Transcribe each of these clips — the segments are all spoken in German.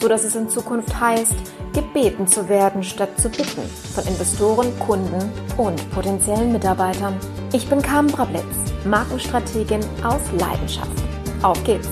so dass es in Zukunft heißt, gebeten zu werden statt zu bitten von Investoren, Kunden und potenziellen Mitarbeitern. Ich bin Carmen Brablitz, Markenstrategin aus Leidenschaft. Auf geht's!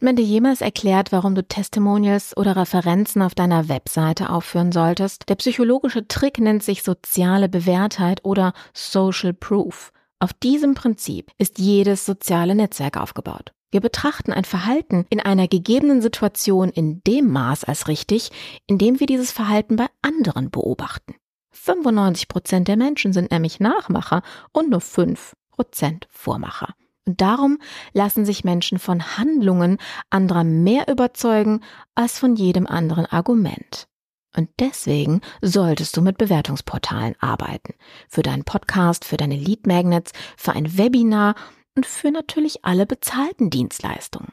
Hat man dir jemals erklärt, warum du Testimonials oder Referenzen auf deiner Webseite aufführen solltest? Der psychologische Trick nennt sich soziale Bewährtheit oder Social Proof. Auf diesem Prinzip ist jedes soziale Netzwerk aufgebaut. Wir betrachten ein Verhalten in einer gegebenen Situation in dem Maß als richtig, in dem wir dieses Verhalten bei anderen beobachten. 95 Prozent der Menschen sind nämlich Nachmacher und nur 5 Prozent Vormacher. Und darum lassen sich Menschen von Handlungen anderer mehr überzeugen als von jedem anderen Argument. Und deswegen solltest du mit Bewertungsportalen arbeiten. Für deinen Podcast, für deine Lead Magnets, für ein Webinar und für natürlich alle bezahlten Dienstleistungen.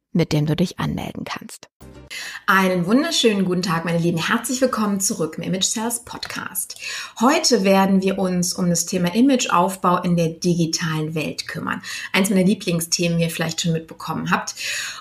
mit dem du dich anmelden kannst. Einen wunderschönen guten Tag, meine Lieben. Herzlich willkommen zurück im Image Sales Podcast. Heute werden wir uns um das Thema Imageaufbau in der digitalen Welt kümmern. Eins meiner Lieblingsthemen, wie ihr vielleicht schon mitbekommen habt.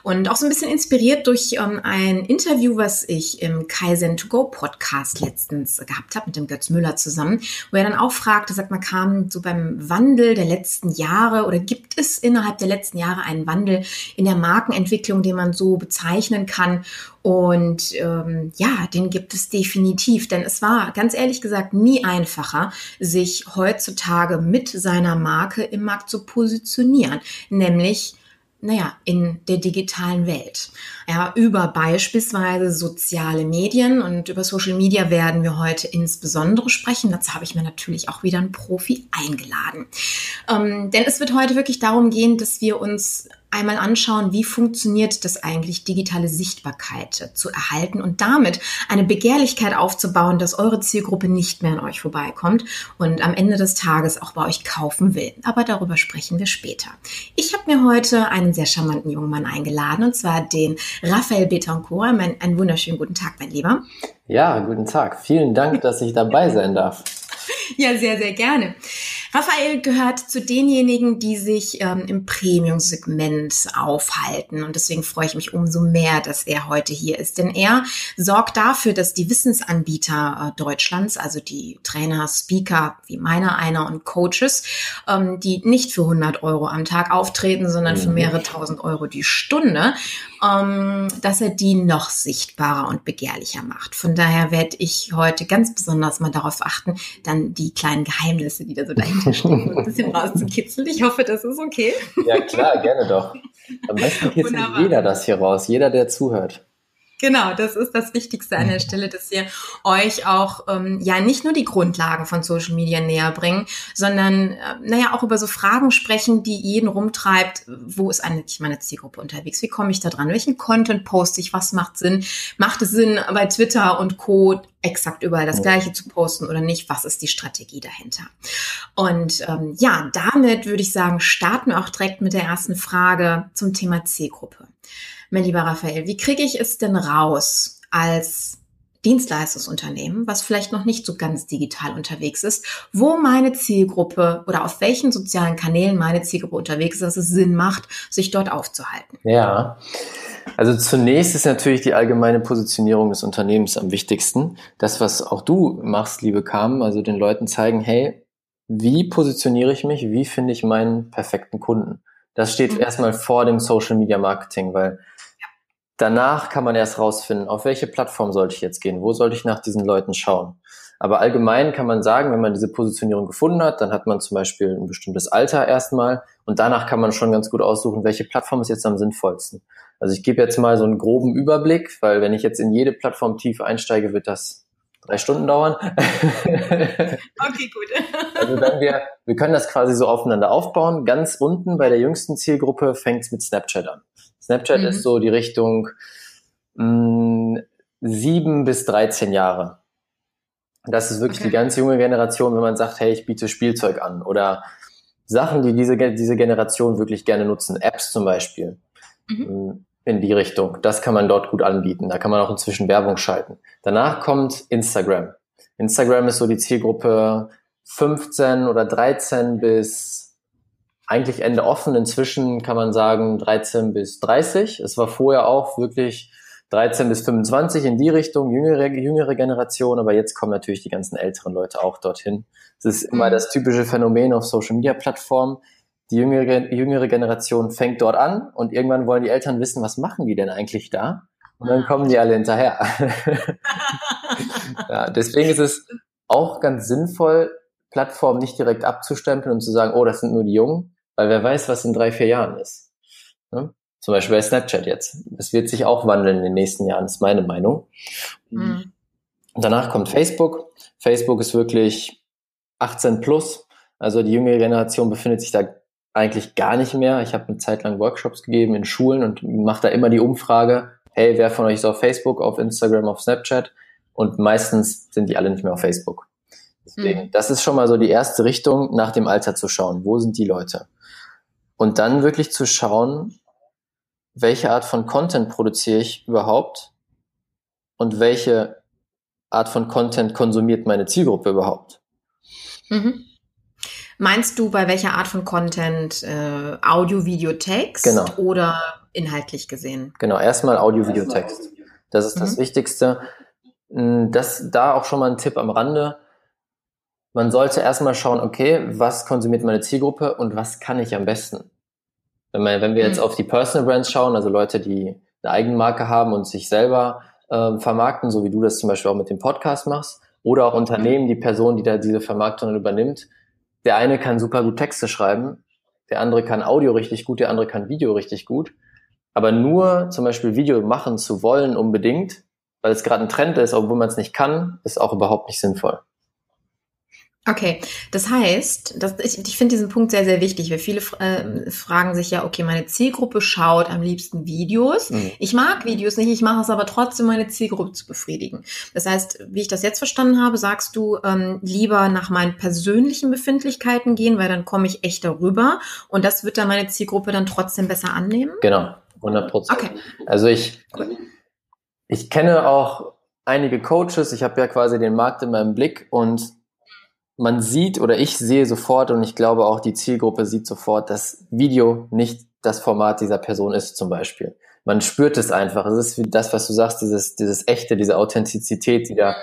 Und auch so ein bisschen inspiriert durch ähm, ein Interview, was ich im Kaizen to Go Podcast letztens gehabt habe mit dem Götz Müller zusammen, wo er dann auch fragte, sagt mal, kam so beim Wandel der letzten Jahre oder gibt es innerhalb der letzten Jahre einen Wandel in der Markenentwicklung, den man so bezeichnen kann? Und ähm, ja, den gibt es definitiv, denn es war ganz ehrlich gesagt nie einfacher, sich heutzutage mit seiner Marke im Markt zu positionieren, nämlich naja, in der digitalen Welt. Ja, über beispielsweise soziale Medien und über Social Media werden wir heute insbesondere sprechen. Dazu habe ich mir natürlich auch wieder einen Profi eingeladen. Ähm, denn es wird heute wirklich darum gehen, dass wir uns einmal anschauen, wie funktioniert das eigentlich, digitale Sichtbarkeit zu erhalten und damit eine Begehrlichkeit aufzubauen, dass eure Zielgruppe nicht mehr an euch vorbeikommt und am Ende des Tages auch bei euch kaufen will. Aber darüber sprechen wir später. Ich habe mir heute einen sehr charmanten jungen Mann eingeladen und zwar den Raphael Betancourt. einen wunderschönen guten Tag, mein Lieber. Ja, guten Tag. Vielen Dank, dass ich dabei sein darf. Ja, sehr, sehr gerne. Raphael gehört zu denjenigen, die sich ähm, im Premium-Segment aufhalten. Und deswegen freue ich mich umso mehr, dass er heute hier ist. Denn er sorgt dafür, dass die Wissensanbieter äh, Deutschlands, also die Trainer, Speaker, wie meiner einer und Coaches, ähm, die nicht für 100 Euro am Tag auftreten, sondern für mhm. mehrere tausend Euro die Stunde, ähm, dass er die noch sichtbarer und begehrlicher macht. Von daher werde ich heute ganz besonders mal darauf achten, dann die kleinen Geheimnisse, die da so dahinter stehen, ein bisschen rauszukitzeln. Ich hoffe, das ist okay. Ja, klar, gerne doch. Am besten kitzelt jeder das hier raus, jeder, der zuhört. Genau, das ist das Wichtigste an der mhm. Stelle, dass wir euch auch ähm, ja nicht nur die Grundlagen von Social Media näher bringen, sondern äh, naja auch über so Fragen sprechen, die jeden rumtreibt. Wo ist eigentlich meine Zielgruppe unterwegs? Wie komme ich da dran? Welchen Content poste ich? Was macht Sinn? Macht es Sinn, bei Twitter und Co exakt überall das Gleiche zu posten oder nicht? Was ist die Strategie dahinter? Und ähm, ja, damit würde ich sagen, starten wir auch direkt mit der ersten Frage zum Thema Zielgruppe. Mein lieber Raphael, wie kriege ich es denn raus als Dienstleistungsunternehmen, was vielleicht noch nicht so ganz digital unterwegs ist, wo meine Zielgruppe oder auf welchen sozialen Kanälen meine Zielgruppe unterwegs ist, dass es Sinn macht, sich dort aufzuhalten. Ja. Also zunächst ist natürlich die allgemeine Positionierung des Unternehmens am wichtigsten. Das, was auch du machst, liebe Carmen, also den Leuten zeigen, hey, wie positioniere ich mich, wie finde ich meinen perfekten Kunden? Das steht mhm. erstmal vor dem Social Media Marketing, weil Danach kann man erst rausfinden, auf welche Plattform sollte ich jetzt gehen, wo sollte ich nach diesen Leuten schauen. Aber allgemein kann man sagen, wenn man diese Positionierung gefunden hat, dann hat man zum Beispiel ein bestimmtes Alter erstmal und danach kann man schon ganz gut aussuchen, welche Plattform ist jetzt am sinnvollsten. Also ich gebe jetzt mal so einen groben Überblick, weil wenn ich jetzt in jede Plattform tief einsteige, wird das drei Stunden dauern. okay, gut. also wenn wir, wir können das quasi so aufeinander aufbauen. Ganz unten bei der jüngsten Zielgruppe fängt es mit Snapchat an. Snapchat mhm. ist so die Richtung mh, mm, sieben bis 13 Jahre. Das ist wirklich okay. die ganz junge Generation, wenn man sagt, hey, ich biete Spielzeug an oder Sachen, die diese, diese Generation wirklich gerne nutzen. Apps zum Beispiel. Mhm. Mm, in die Richtung. Das kann man dort gut anbieten. Da kann man auch inzwischen Werbung schalten. Danach kommt Instagram. Instagram ist so die Zielgruppe 15 oder 13 bis eigentlich Ende offen. Inzwischen kann man sagen 13 bis 30. Es war vorher auch wirklich 13 bis 25 in die Richtung, jüngere, jüngere Generation, aber jetzt kommen natürlich die ganzen älteren Leute auch dorthin. Es ist immer mhm. das typische Phänomen auf Social Media Plattformen. Die jüngere, jüngere Generation fängt dort an und irgendwann wollen die Eltern wissen, was machen die denn eigentlich da? Und dann kommen die alle hinterher. ja, deswegen ist es auch ganz sinnvoll, Plattformen nicht direkt abzustempeln und zu sagen, oh, das sind nur die Jungen, weil wer weiß, was in drei, vier Jahren ist. Ne? Zum Beispiel bei Snapchat jetzt. Das wird sich auch wandeln in den nächsten Jahren, ist meine Meinung. Mhm. Danach kommt Facebook. Facebook ist wirklich 18 plus. Also die jüngere Generation befindet sich da eigentlich gar nicht mehr. Ich habe eine Zeit lang Workshops gegeben in Schulen und mache da immer die Umfrage, hey, wer von euch ist auf Facebook, auf Instagram, auf Snapchat? Und meistens sind die alle nicht mehr auf Facebook. Deswegen, mhm. das ist schon mal so die erste Richtung, nach dem Alter zu schauen. Wo sind die Leute? Und dann wirklich zu schauen, welche Art von Content produziere ich überhaupt und welche Art von Content konsumiert meine Zielgruppe überhaupt. Mhm. Meinst du bei welcher Art von Content äh, Audio, Video, Text genau. oder inhaltlich gesehen? Genau, erstmal Audio, Video, Text. Das ist das mhm. Wichtigste. Hm, das da auch schon mal ein Tipp am Rande man sollte erstmal schauen, okay, was konsumiert meine Zielgruppe und was kann ich am besten? Wenn, man, wenn wir jetzt mhm. auf die Personal Brands schauen, also Leute, die eine Eigenmarke haben und sich selber äh, vermarkten, so wie du das zum Beispiel auch mit dem Podcast machst, oder auch Unternehmen, die Person, die da diese Vermarktung übernimmt. Der eine kann super gut Texte schreiben, der andere kann Audio richtig gut, der andere kann Video richtig gut. Aber nur zum Beispiel Video machen zu wollen unbedingt, weil es gerade ein Trend ist, obwohl man es nicht kann, ist auch überhaupt nicht sinnvoll. Okay, das heißt, dass ich, ich finde diesen Punkt sehr, sehr wichtig, weil viele äh, fragen sich ja, okay, meine Zielgruppe schaut am liebsten Videos. Mhm. Ich mag Videos nicht, ich mache es aber trotzdem, meine Zielgruppe zu befriedigen. Das heißt, wie ich das jetzt verstanden habe, sagst du ähm, lieber nach meinen persönlichen Befindlichkeiten gehen, weil dann komme ich echt darüber und das wird dann meine Zielgruppe dann trotzdem besser annehmen? Genau, 100 Prozent. Okay. Also ich, ich kenne auch einige Coaches, ich habe ja quasi den Markt in meinem Blick und man sieht oder ich sehe sofort und ich glaube auch die Zielgruppe sieht sofort, dass Video nicht das Format dieser Person ist zum Beispiel. Man spürt es einfach. Es ist wie das, was du sagst, dieses, dieses echte, diese Authentizität, die da,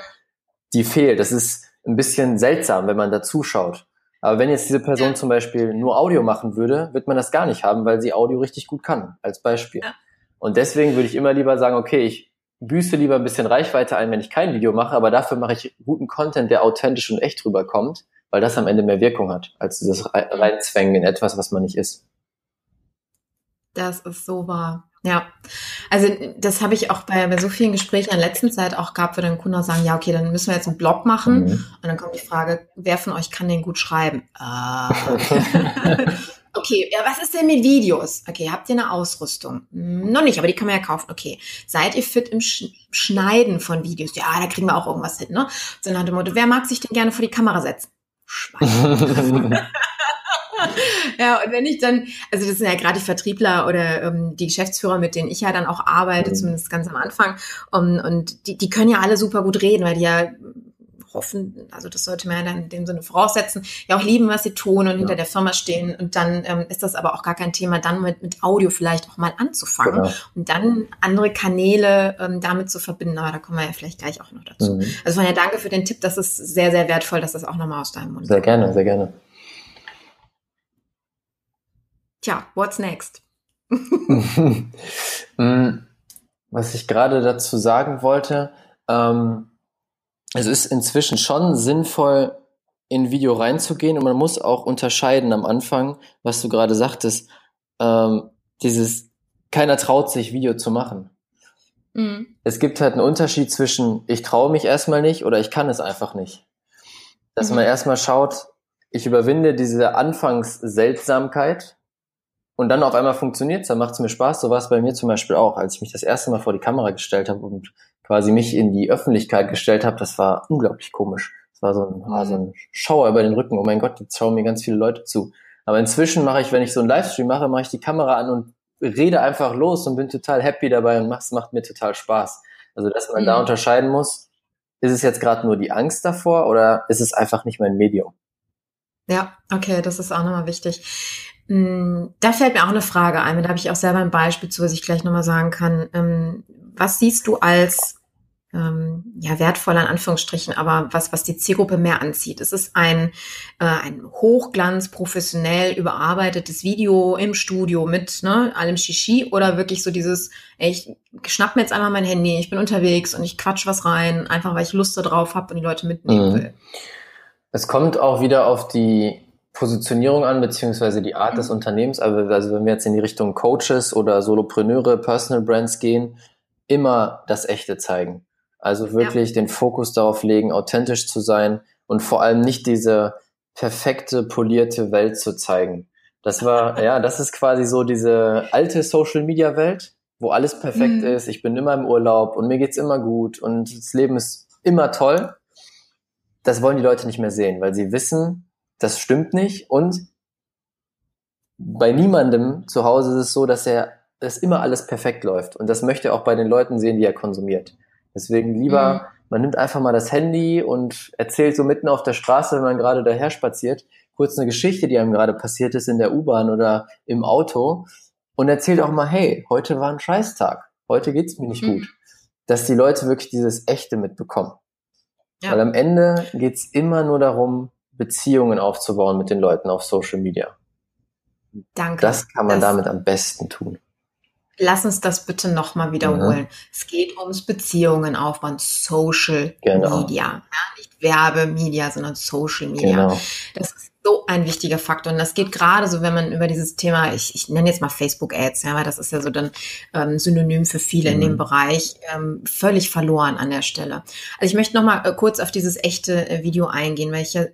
die fehlt. Das ist ein bisschen seltsam, wenn man da zuschaut. Aber wenn jetzt diese Person zum Beispiel nur Audio machen würde, wird man das gar nicht haben, weil sie Audio richtig gut kann, als Beispiel. Und deswegen würde ich immer lieber sagen, okay, ich büße lieber ein bisschen Reichweite ein, wenn ich kein Video mache, aber dafür mache ich guten Content, der authentisch und echt rüberkommt, weil das am Ende mehr Wirkung hat, als dieses Reinzwängen in etwas, was man nicht ist. Das ist so wahr. Ja, also das habe ich auch bei, bei so vielen Gesprächen in der letzten Zeit auch gehabt, wo dann Kunden sagen, ja, okay, dann müssen wir jetzt einen Blog machen. Mhm. Und dann kommt die Frage, wer von euch kann den gut schreiben? Äh. Okay, ja, was ist denn mit Videos? Okay, habt ihr eine Ausrüstung? Hm, noch nicht, aber die kann man ja kaufen. Okay, seid ihr fit im Sch Schneiden von Videos? Ja, da kriegen wir auch irgendwas hin, ne? So nach dem Motto, wer mag sich denn gerne vor die Kamera setzen? Schwein. ja, und wenn ich dann, also das sind ja gerade die Vertriebler oder ähm, die Geschäftsführer, mit denen ich ja dann auch arbeite, mhm. zumindest ganz am Anfang, um, und die, die können ja alle super gut reden, weil die ja hoffen, also das sollte man ja dann in dem Sinne voraussetzen, ja auch lieben, was sie tun und ja. hinter der Firma stehen. Und dann ähm, ist das aber auch gar kein Thema, dann mit, mit Audio vielleicht auch mal anzufangen genau. und dann andere Kanäle ähm, damit zu verbinden. Aber da kommen wir ja vielleicht gleich auch noch dazu. Mhm. Also von ja, danke für den Tipp. Das ist sehr, sehr wertvoll, dass das auch nochmal aus deinem Mund Sehr gerne, sehr gerne. Tja, what's next? Mm, was ich gerade dazu sagen wollte, ähm, es ist inzwischen schon sinnvoll, in Video reinzugehen und man muss auch unterscheiden am Anfang, was du gerade sagtest, ähm, dieses, keiner traut sich, Video zu machen. Mhm. Es gibt halt einen Unterschied zwischen, ich traue mich erstmal nicht oder ich kann es einfach nicht. Dass mhm. man erstmal schaut, ich überwinde diese Anfangsseltsamkeit und dann auf einmal funktioniert es, dann macht es mir Spaß. So war es bei mir zum Beispiel auch, als ich mich das erste Mal vor die Kamera gestellt habe und quasi mich in die Öffentlichkeit gestellt habe, das war unglaublich komisch. Das war so ein, war so ein Schauer über den Rücken. Oh mein Gott, jetzt schauen mir ganz viele Leute zu. Aber inzwischen mache ich, wenn ich so einen Livestream mache, mache ich die Kamera an und rede einfach los und bin total happy dabei und es macht mir total Spaß. Also, dass man mhm. da unterscheiden muss, ist es jetzt gerade nur die Angst davor oder ist es einfach nicht mein Medium? Ja, okay, das ist auch nochmal wichtig. Mm, da fällt mir auch eine Frage ein, da habe ich auch selber ein Beispiel zu, was ich gleich nochmal sagen kann. Ähm, was siehst du als ähm, ja wertvoll in Anführungsstrichen, aber was was die Zielgruppe mehr anzieht? Es ist ein äh, ein Hochglanz professionell überarbeitetes Video im Studio mit ne, allem Shishi oder wirklich so dieses ey, ich schnapp mir jetzt einmal mein Handy, ich bin unterwegs und ich quatsch was rein, einfach weil ich Lust darauf habe und die Leute mitnehmen mhm. will. Es kommt auch wieder auf die Positionierung an, beziehungsweise die Art mhm. des Unternehmens. Also, also wenn wir jetzt in die Richtung Coaches oder Solopreneure, Personal Brands gehen, immer das Echte zeigen. Also wirklich ja. den Fokus darauf legen, authentisch zu sein und vor allem nicht diese perfekte, polierte Welt zu zeigen. Das war, ja, das ist quasi so diese alte Social Media Welt, wo alles perfekt mhm. ist. Ich bin immer im Urlaub und mir geht's immer gut und das Leben ist immer toll. Das wollen die Leute nicht mehr sehen, weil sie wissen, das stimmt nicht und bei niemandem zu Hause ist es so, dass er, dass immer alles perfekt läuft und das möchte er auch bei den Leuten sehen, die er konsumiert. Deswegen lieber, mhm. man nimmt einfach mal das Handy und erzählt so mitten auf der Straße, wenn man gerade daher spaziert, kurz eine Geschichte, die einem gerade passiert ist in der U-Bahn oder im Auto und erzählt auch mal, hey, heute war ein Scheißtag, heute geht's mir nicht mhm. gut. Dass die Leute wirklich dieses Echte mitbekommen. Ja. Weil am Ende geht's immer nur darum, Beziehungen aufzubauen mit den Leuten auf Social Media. Danke. Das kann man das, damit am besten tun. Lass uns das bitte nochmal wiederholen. Mhm. Es geht ums Beziehungen aufbauen, Social genau. Media. Ja, nicht Werbemedia, sondern Social Media. Genau. Das ist so ein wichtiger Faktor. Und das geht gerade so, wenn man über dieses Thema, ich, ich nenne jetzt mal Facebook-Ads, ja, weil das ist ja so dann ähm, Synonym für viele mhm. in dem mhm. Bereich, ähm, völlig verloren an der Stelle. Also ich möchte nochmal äh, kurz auf dieses echte äh, Video eingehen, weil ich ja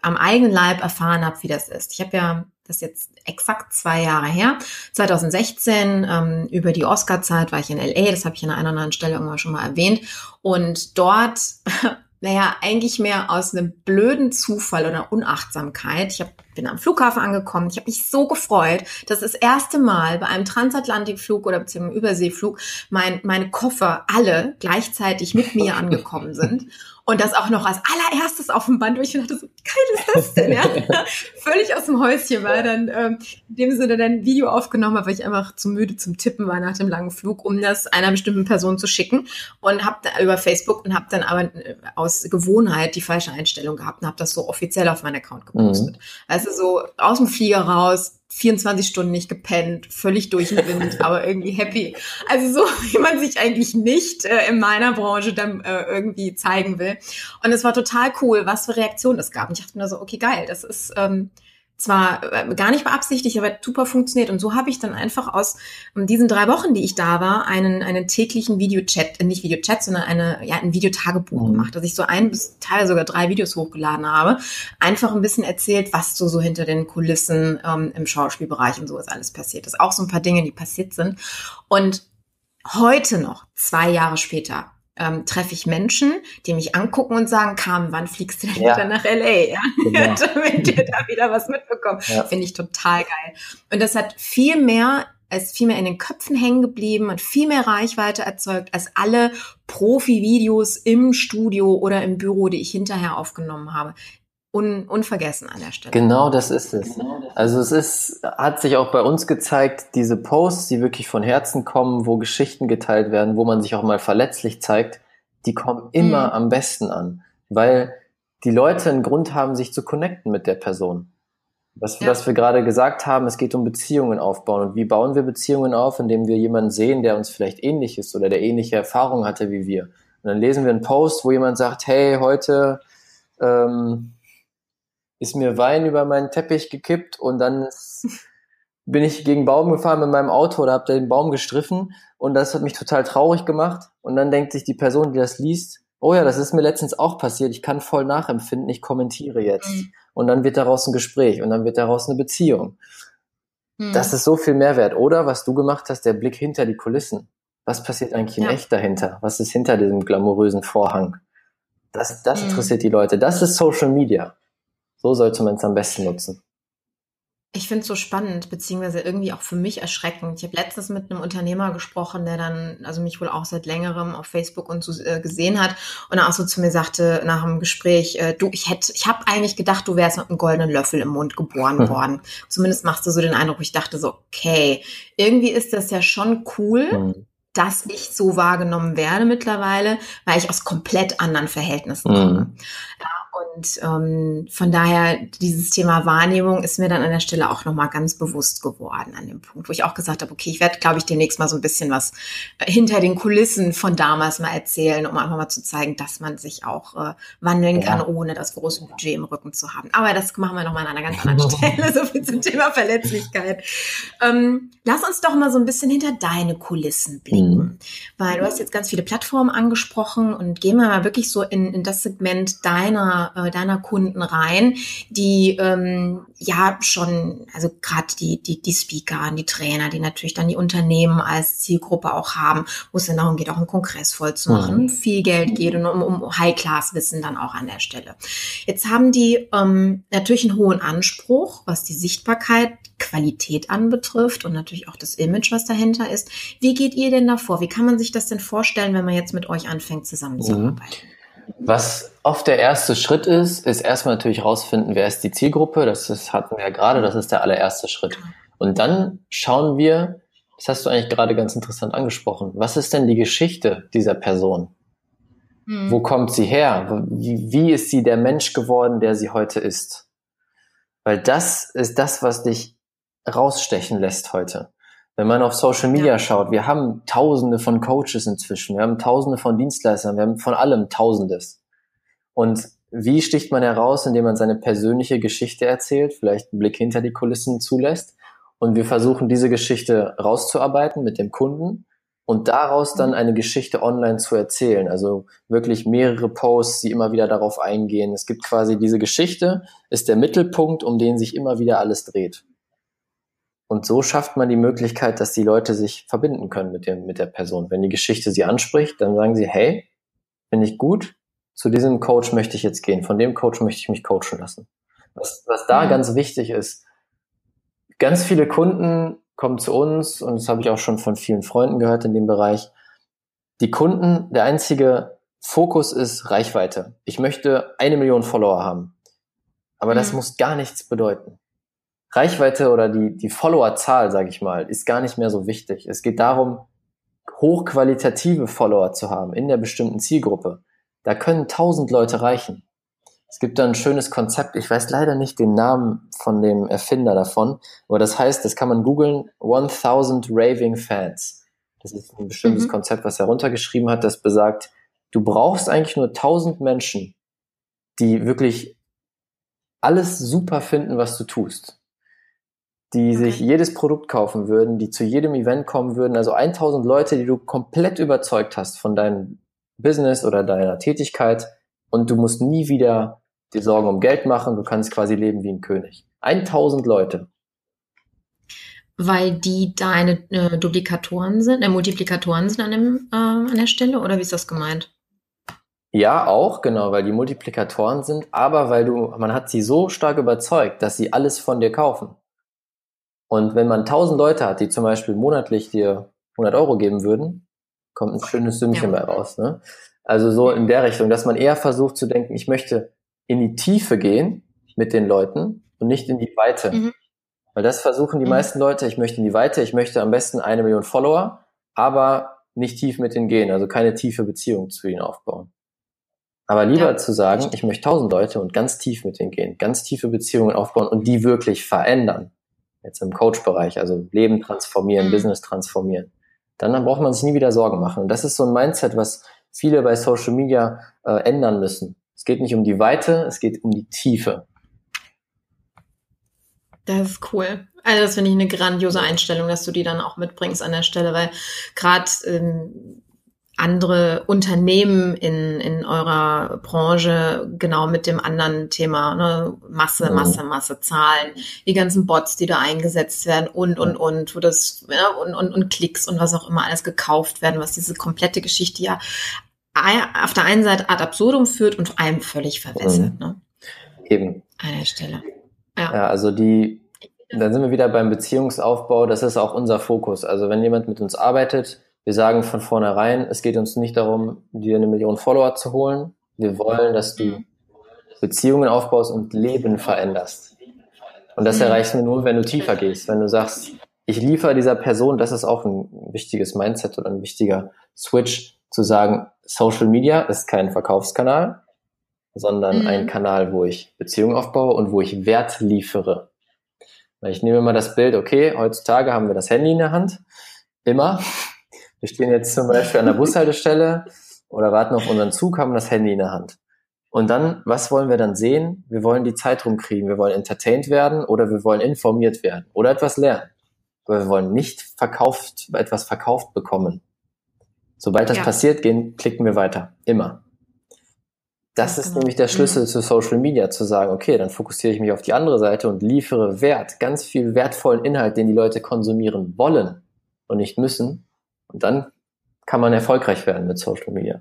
am eigenen Leib erfahren habe, wie das ist. Ich habe ja ist jetzt exakt zwei Jahre her. 2016 ähm, über die Oscar-Zeit war ich in LA, das habe ich an einer anderen Stelle irgendwann schon mal erwähnt. Und dort, naja, eigentlich mehr aus einem blöden Zufall oder Unachtsamkeit. Ich hab, bin am Flughafen angekommen. Ich habe mich so gefreut, dass das erste Mal bei einem Transatlantikflug oder beziehungsweise Überseeflug mein, meine Koffer alle gleichzeitig mit mir angekommen sind. Und das auch noch als allererstes auf dem Band, wo ich dachte, so geil ist das denn? Ja? Völlig aus dem Häuschen war dann ähm, in dem Sinne dann ein Video aufgenommen habe, weil ich einfach zu müde zum Tippen war nach dem langen Flug, um das einer bestimmten Person zu schicken. Und habe über Facebook und habe dann aber äh, aus Gewohnheit die falsche Einstellung gehabt und habe das so offiziell auf meinen Account gepostet. Mhm. Also so aus dem Flieger raus, 24 Stunden nicht gepennt, völlig durch den Wind, aber irgendwie happy. Also so, wie man sich eigentlich nicht äh, in meiner Branche dann äh, irgendwie zeigen will. Und es war total cool, was für Reaktionen es gab. Und ich dachte mir so, okay, geil, das ist ähm, zwar äh, gar nicht beabsichtigt, aber super funktioniert. Und so habe ich dann einfach aus um, diesen drei Wochen, die ich da war, einen, einen täglichen Videochat, äh, nicht Videochat, sondern eine, ja, ein Videotagebuch mhm. gemacht, dass ich so ein bis teilweise sogar drei Videos hochgeladen habe. Einfach ein bisschen erzählt, was so, so hinter den Kulissen ähm, im Schauspielbereich und sowas alles passiert ist. Auch so ein paar Dinge, die passiert sind. Und heute noch, zwei Jahre später, ähm, treffe ich Menschen, die mich angucken und sagen, Carmen, wann fliegst du denn ja. wieder nach LA? Ja? Genau. Damit ihr da wieder was mitbekommt. Ja. Finde ich total geil. Und das hat viel mehr ist viel mehr in den Köpfen hängen geblieben und viel mehr Reichweite erzeugt als alle Profi-Videos im Studio oder im Büro, die ich hinterher aufgenommen habe un, unvergessen an der Stelle. Genau, das ist es. Also es ist, hat sich auch bei uns gezeigt, diese Posts, die wirklich von Herzen kommen, wo Geschichten geteilt werden, wo man sich auch mal verletzlich zeigt, die kommen immer mhm. am besten an, weil die Leute einen Grund haben, sich zu connecten mit der Person. Was, ja. was wir gerade gesagt haben, es geht um Beziehungen aufbauen. Und wie bauen wir Beziehungen auf? Indem wir jemanden sehen, der uns vielleicht ähnlich ist oder der ähnliche Erfahrungen hatte wie wir. Und dann lesen wir einen Post, wo jemand sagt, hey, heute ähm, ist mir Wein über meinen Teppich gekippt und dann bin ich gegen Baum gefahren mit meinem Auto oder habe den Baum gestriffen und das hat mich total traurig gemacht. Und dann denkt sich die Person, die das liest, oh ja, das ist mir letztens auch passiert, ich kann voll nachempfinden, ich kommentiere jetzt. Mhm. Und dann wird daraus ein Gespräch und dann wird daraus eine Beziehung. Mhm. Das ist so viel Mehrwert. Oder was du gemacht hast, der Blick hinter die Kulissen. Was passiert eigentlich in ja. echt dahinter? Was ist hinter diesem glamourösen Vorhang? Das, das mhm. interessiert die Leute. Das ist Social Media. So sollte man es am besten nutzen. Ich finde es so spannend, beziehungsweise irgendwie auch für mich erschreckend. Ich habe letztens mit einem Unternehmer gesprochen, der dann, also mich wohl auch seit längerem auf Facebook und so äh, gesehen hat und auch so zu mir sagte nach dem Gespräch, äh, du, ich hätte, ich habe eigentlich gedacht, du wärst mit einem goldenen Löffel im Mund geboren hm. worden. Zumindest machst du so den Eindruck, ich dachte so, okay, irgendwie ist das ja schon cool. Hm dass ich so wahrgenommen werde mittlerweile, weil ich aus komplett anderen Verhältnissen komme. Mhm. Ja, und ähm, von daher, dieses Thema Wahrnehmung ist mir dann an der Stelle auch nochmal ganz bewusst geworden an dem Punkt, wo ich auch gesagt habe, okay, ich werde, glaube ich, demnächst mal so ein bisschen was äh, hinter den Kulissen von damals mal erzählen, um einfach mal zu zeigen, dass man sich auch äh, wandeln ja. kann, ohne das große Budget im Rücken zu haben. Aber das machen wir nochmal an einer ganz anderen Stelle, so viel zum Thema Verletzlichkeit. Ähm, lass uns doch mal so ein bisschen hinter deine Kulissen blicken, mhm. weil du hast jetzt ganz viele Plattformen angesprochen und gehen wir mal wirklich so in, in das Segment deiner äh, deiner Kunden rein, die ähm, ja schon, also gerade die, die, die Speaker, die Trainer, die natürlich dann die Unternehmen als Zielgruppe auch haben, wo es dann darum geht, auch einen Kongress voll zu machen, mhm. viel Geld geht und um, um High-Class-Wissen dann auch an der Stelle. Jetzt haben die ähm, natürlich einen hohen Anspruch, was die Sichtbarkeit, Qualität anbetrifft und natürlich auch das Image, was dahinter ist. Wie geht ihr denn davor? Wie kann man sich das denn vorstellen, wenn man jetzt mit euch anfängt zusammenzuarbeiten? Mhm. Was oft der erste Schritt ist, ist erstmal natürlich rausfinden, wer ist die Zielgruppe. Das ist, hatten wir ja gerade, das ist der allererste Schritt. Und dann schauen wir, das hast du eigentlich gerade ganz interessant angesprochen, was ist denn die Geschichte dieser Person? Hm. Wo kommt sie her? Wie, wie ist sie der Mensch geworden, der sie heute ist? Weil das ist das, was dich rausstechen lässt heute. Wenn man auf Social Media ja. schaut, wir haben tausende von Coaches inzwischen, wir haben tausende von Dienstleistern, wir haben von allem tausendes. Und wie sticht man heraus, indem man seine persönliche Geschichte erzählt, vielleicht einen Blick hinter die Kulissen zulässt und wir versuchen diese Geschichte rauszuarbeiten mit dem Kunden und daraus dann mhm. eine Geschichte online zu erzählen. Also wirklich mehrere Posts, die immer wieder darauf eingehen. Es gibt quasi diese Geschichte, ist der Mittelpunkt, um den sich immer wieder alles dreht. Und so schafft man die Möglichkeit, dass die Leute sich verbinden können mit, dem, mit der Person. Wenn die Geschichte sie anspricht, dann sagen sie, hey, finde ich gut, zu diesem Coach möchte ich jetzt gehen, von dem Coach möchte ich mich coachen lassen. Was, was da mhm. ganz wichtig ist, ganz viele Kunden kommen zu uns, und das habe ich auch schon von vielen Freunden gehört in dem Bereich, die Kunden, der einzige Fokus ist Reichweite. Ich möchte eine Million Follower haben. Aber mhm. das muss gar nichts bedeuten. Reichweite oder die, die Followerzahl, sage ich mal, ist gar nicht mehr so wichtig. Es geht darum, hochqualitative Follower zu haben in der bestimmten Zielgruppe. Da können tausend Leute reichen. Es gibt da ein schönes Konzept, ich weiß leider nicht den Namen von dem Erfinder davon, aber das heißt, das kann man googeln, 1000 Raving Fans. Das ist ein bestimmtes mhm. Konzept, was er runtergeschrieben hat, das besagt, du brauchst eigentlich nur 1000 Menschen, die wirklich alles super finden, was du tust die sich jedes Produkt kaufen würden, die zu jedem Event kommen würden, also 1000 Leute, die du komplett überzeugt hast von deinem Business oder deiner Tätigkeit und du musst nie wieder dir Sorgen um Geld machen, du kannst quasi leben wie ein König. 1000 Leute. Weil die deine äh, Duplikatoren sind, äh, Multiplikatoren sind an, dem, äh, an der Stelle oder wie ist das gemeint? Ja, auch, genau, weil die Multiplikatoren sind, aber weil du, man hat sie so stark überzeugt, dass sie alles von dir kaufen. Und wenn man 1000 Leute hat, die zum Beispiel monatlich dir 100 Euro geben würden, kommt ein schönes Sümmchen ja. bei raus. Ne? Also so in der Richtung, dass man eher versucht zu denken, ich möchte in die Tiefe gehen mit den Leuten und nicht in die Weite. Mhm. Weil das versuchen die mhm. meisten Leute, ich möchte in die Weite, ich möchte am besten eine Million Follower, aber nicht tief mit denen gehen, also keine tiefe Beziehung zu ihnen aufbauen. Aber lieber ja, zu sagen, ich möchte tausend Leute und ganz tief mit denen gehen, ganz tiefe Beziehungen aufbauen und die wirklich verändern. Jetzt im Coach-Bereich, also Leben transformieren, mhm. Business transformieren. Dann, dann braucht man sich nie wieder Sorgen machen. Und das ist so ein Mindset, was viele bei Social Media äh, ändern müssen. Es geht nicht um die Weite, es geht um die Tiefe. Das ist cool. Also das finde ich eine grandiose Einstellung, dass du die dann auch mitbringst an der Stelle, weil gerade ähm, andere Unternehmen in, in eurer Branche genau mit dem anderen Thema, ne? Masse, mhm. Masse, Masse, Zahlen, die ganzen Bots, die da eingesetzt werden und, und, und, wo das, ja, und, und, und Klicks und was auch immer alles gekauft werden, was diese komplette Geschichte ja auf der einen Seite ad absurdum führt und vor allem völlig verwässert. Mhm. Ne? Eben. An der Stelle. Ja. ja, also die, dann sind wir wieder beim Beziehungsaufbau, das ist auch unser Fokus. Also wenn jemand mit uns arbeitet, wir sagen von vornherein, es geht uns nicht darum, dir eine Million Follower zu holen. Wir wollen, dass du Beziehungen aufbaust und Leben veränderst. Und das mhm. erreichst du nur, wenn du tiefer gehst. Wenn du sagst, ich liefere dieser Person, das ist auch ein wichtiges Mindset oder ein wichtiger Switch, zu sagen, Social Media ist kein Verkaufskanal, sondern mhm. ein Kanal, wo ich Beziehungen aufbaue und wo ich Wert liefere. Ich nehme mal das Bild, okay, heutzutage haben wir das Handy in der Hand, immer. Wir stehen jetzt zum Beispiel an der Bushaltestelle oder warten auf unseren Zug, haben das Handy in der Hand. Und dann, was wollen wir dann sehen? Wir wollen die Zeit rumkriegen. Wir wollen entertained werden oder wir wollen informiert werden oder etwas lernen. Aber wir wollen nicht verkauft, etwas verkauft bekommen. Sobald das ja. passiert, gehen, klicken wir weiter. Immer. Das ist genau. nämlich der Schlüssel mhm. zu Social Media, zu sagen, okay, dann fokussiere ich mich auf die andere Seite und liefere Wert, ganz viel wertvollen Inhalt, den die Leute konsumieren wollen und nicht müssen. Und dann kann man erfolgreich werden mit Social Media.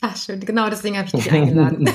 Ach, schön. Genau deswegen habe ich dich eingeladen.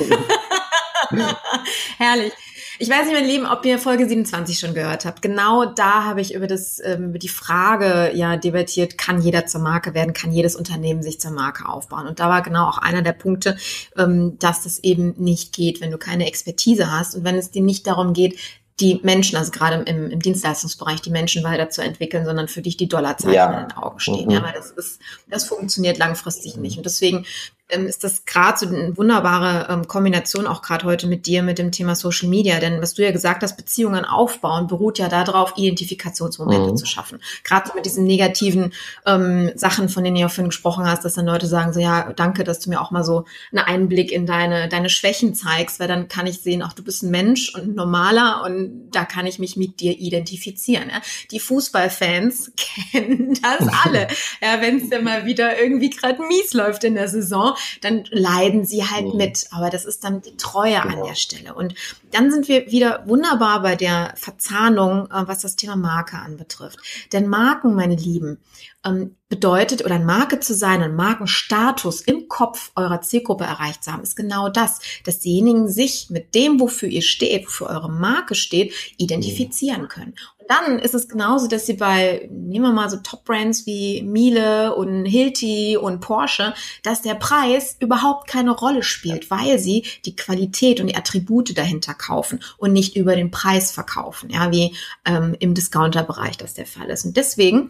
Herrlich. Ich weiß nicht, mein Lieben, ob ihr Folge 27 schon gehört habt. Genau da habe ich über das, ähm, über die Frage ja debattiert, kann jeder zur Marke werden, kann jedes Unternehmen sich zur Marke aufbauen? Und da war genau auch einer der Punkte, ähm, dass das eben nicht geht, wenn du keine Expertise hast und wenn es dir nicht darum geht, die Menschen, also gerade im, im Dienstleistungsbereich, die Menschen weiterzuentwickeln, sondern für dich die Dollarzeichen ja. in den Augen stehen. Mhm. Ja, weil das ist, das funktioniert langfristig nicht. Und deswegen ist das gerade so eine wunderbare ähm, Kombination auch gerade heute mit dir mit dem Thema Social Media. Denn was du ja gesagt hast, Beziehungen aufbauen, beruht ja darauf, Identifikationsmomente mhm. zu schaffen. Gerade so mit diesen negativen ähm, Sachen, von denen du ja vorhin gesprochen hast, dass dann Leute sagen so, ja, danke, dass du mir auch mal so einen Einblick in deine, deine Schwächen zeigst, weil dann kann ich sehen, auch du bist ein Mensch und ein normaler und da kann ich mich mit dir identifizieren. Ja? Die Fußballfans kennen das alle. ja, wenn es dann mal wieder irgendwie gerade mies läuft in der Saison, dann leiden sie halt mhm. mit. Aber das ist dann die Treue genau. an der Stelle. Und dann sind wir wieder wunderbar bei der Verzahnung, äh, was das Thema Marke anbetrifft. Denn Marken, meine Lieben, ähm, bedeutet, oder ein Marke zu sein, ein Markenstatus im Kopf eurer Zielgruppe erreicht zu haben, ist genau das, dass diejenigen sich mit dem, wofür ihr steht, wofür eure Marke steht, identifizieren mhm. können dann ist es genauso, dass sie bei, nehmen wir mal so Top-Brands wie Miele und Hilti und Porsche, dass der Preis überhaupt keine Rolle spielt, weil sie die Qualität und die Attribute dahinter kaufen und nicht über den Preis verkaufen, ja, wie ähm, im Discounter-Bereich das der Fall ist. Und deswegen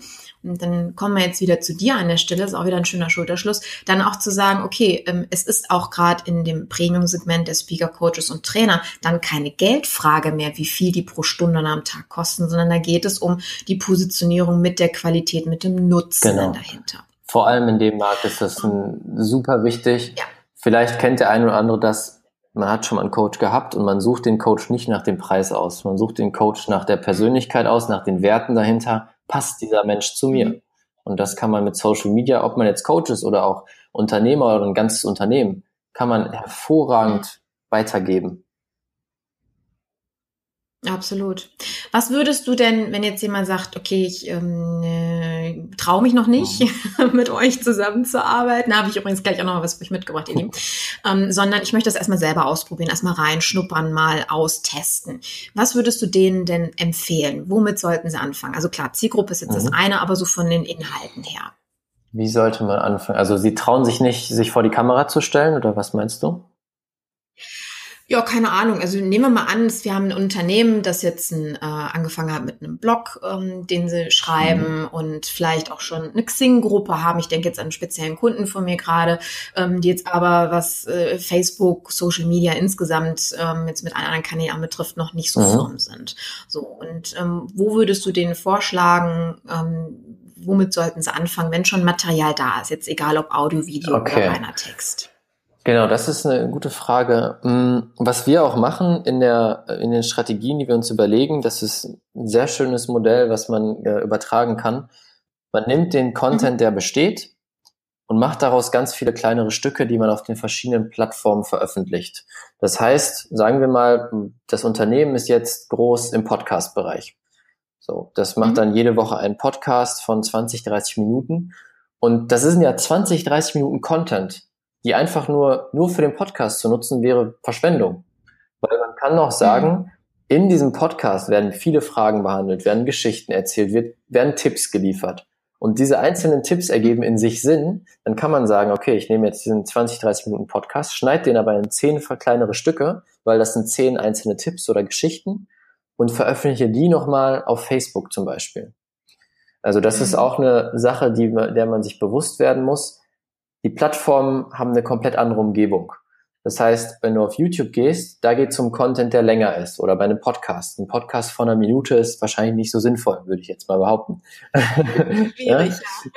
und dann kommen wir jetzt wieder zu dir an der Stelle, ist auch wieder ein schöner Schulterschluss, dann auch zu sagen, okay, ähm, es ist auch gerade in dem Premium-Segment der Speaker, Coaches und Trainer dann keine Geldfrage mehr, wie viel die pro Stunde am Tag kosten, sondern da geht es um die Positionierung mit der Qualität, mit dem Nutzen genau. dahinter. Vor allem in dem Markt ist das super wichtig. Ja. Vielleicht kennt der eine oder andere das, man hat schon mal einen Coach gehabt und man sucht den Coach nicht nach dem Preis aus. Man sucht den Coach nach der Persönlichkeit aus, nach den Werten dahinter passt dieser Mensch zu mir? Mhm. Und das kann man mit Social Media, ob man jetzt Coach ist oder auch Unternehmer oder ein ganzes Unternehmen, kann man hervorragend weitergeben. Absolut. Was würdest du denn, wenn jetzt jemand sagt, okay, ich ähm, äh, traue mich noch nicht, mit euch zusammenzuarbeiten, da habe ich übrigens gleich auch noch was für euch mitgebracht, ihr Lieben, ähm, sondern ich möchte das erstmal selber ausprobieren, erstmal reinschnuppern, mal austesten. Was würdest du denen denn empfehlen? Womit sollten sie anfangen? Also klar, Zielgruppe ist jetzt mhm. das eine, aber so von den Inhalten her. Wie sollte man anfangen? Also sie trauen sich nicht, sich vor die Kamera zu stellen, oder was meinst du? Ja, keine Ahnung. Also nehmen wir mal an, wir haben ein Unternehmen, das jetzt ein, äh, angefangen hat mit einem Blog, ähm, den sie schreiben mhm. und vielleicht auch schon eine Xing-Gruppe haben. Ich denke jetzt an einen speziellen Kunden von mir gerade, ähm, die jetzt aber was äh, Facebook, Social Media insgesamt ähm, jetzt mit anderen Kanälen betrifft, noch nicht so mhm. firm sind. So und ähm, wo würdest du denen vorschlagen? Ähm, womit sollten sie anfangen, wenn schon Material da ist? Jetzt egal ob Audio, Video okay. oder reiner Text. Genau, das ist eine gute Frage. Mm, was wir auch machen in, der, in den Strategien, die wir uns überlegen, das ist ein sehr schönes Modell, was man äh, übertragen kann. Man nimmt den Content, mhm. der besteht, und macht daraus ganz viele kleinere Stücke, die man auf den verschiedenen Plattformen veröffentlicht. Das heißt, sagen wir mal, das Unternehmen ist jetzt groß im Podcast-Bereich. So, das macht mhm. dann jede Woche einen Podcast von 20, 30 Minuten. Und das sind ja 20, 30 Minuten Content die einfach nur, nur für den Podcast zu nutzen, wäre Verschwendung. Weil man kann noch sagen, mhm. in diesem Podcast werden viele Fragen behandelt, werden Geschichten erzählt, wird, werden Tipps geliefert. Und diese einzelnen Tipps ergeben in sich Sinn, dann kann man sagen, okay, ich nehme jetzt diesen 20, 30 Minuten Podcast, schneide den aber in zehn kleinere Stücke, weil das sind zehn einzelne Tipps oder Geschichten und veröffentliche die nochmal auf Facebook zum Beispiel. Also das mhm. ist auch eine Sache, die, der man sich bewusst werden muss. Die Plattformen haben eine komplett andere Umgebung. Das heißt, wenn du auf YouTube gehst, da geht es um Content, der länger ist oder bei einem Podcast. Ein Podcast von einer Minute ist wahrscheinlich nicht so sinnvoll, würde ich jetzt mal behaupten. Schwierig, ja? ja.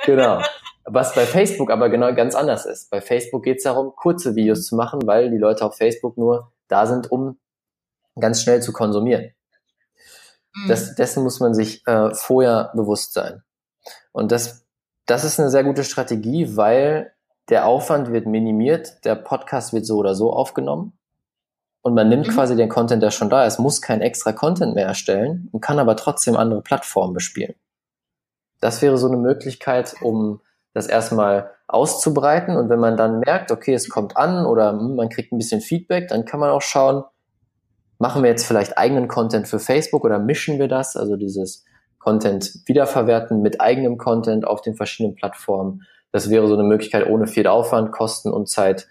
Genau. Was bei Facebook aber genau ganz anders ist. Bei Facebook geht es darum, kurze Videos zu machen, weil die Leute auf Facebook nur da sind, um ganz schnell zu konsumieren. Mhm. Das, dessen muss man sich äh, vorher bewusst sein. Und das, das ist eine sehr gute Strategie, weil der Aufwand wird minimiert, der Podcast wird so oder so aufgenommen und man nimmt mhm. quasi den Content, der schon da ist, muss kein extra Content mehr erstellen und kann aber trotzdem andere Plattformen bespielen. Das wäre so eine Möglichkeit, um das erstmal auszubreiten und wenn man dann merkt, okay, es kommt an oder man kriegt ein bisschen Feedback, dann kann man auch schauen, machen wir jetzt vielleicht eigenen Content für Facebook oder mischen wir das, also dieses Content wiederverwerten mit eigenem Content auf den verschiedenen Plattformen das wäre so eine Möglichkeit, ohne viel Aufwand, Kosten und Zeit,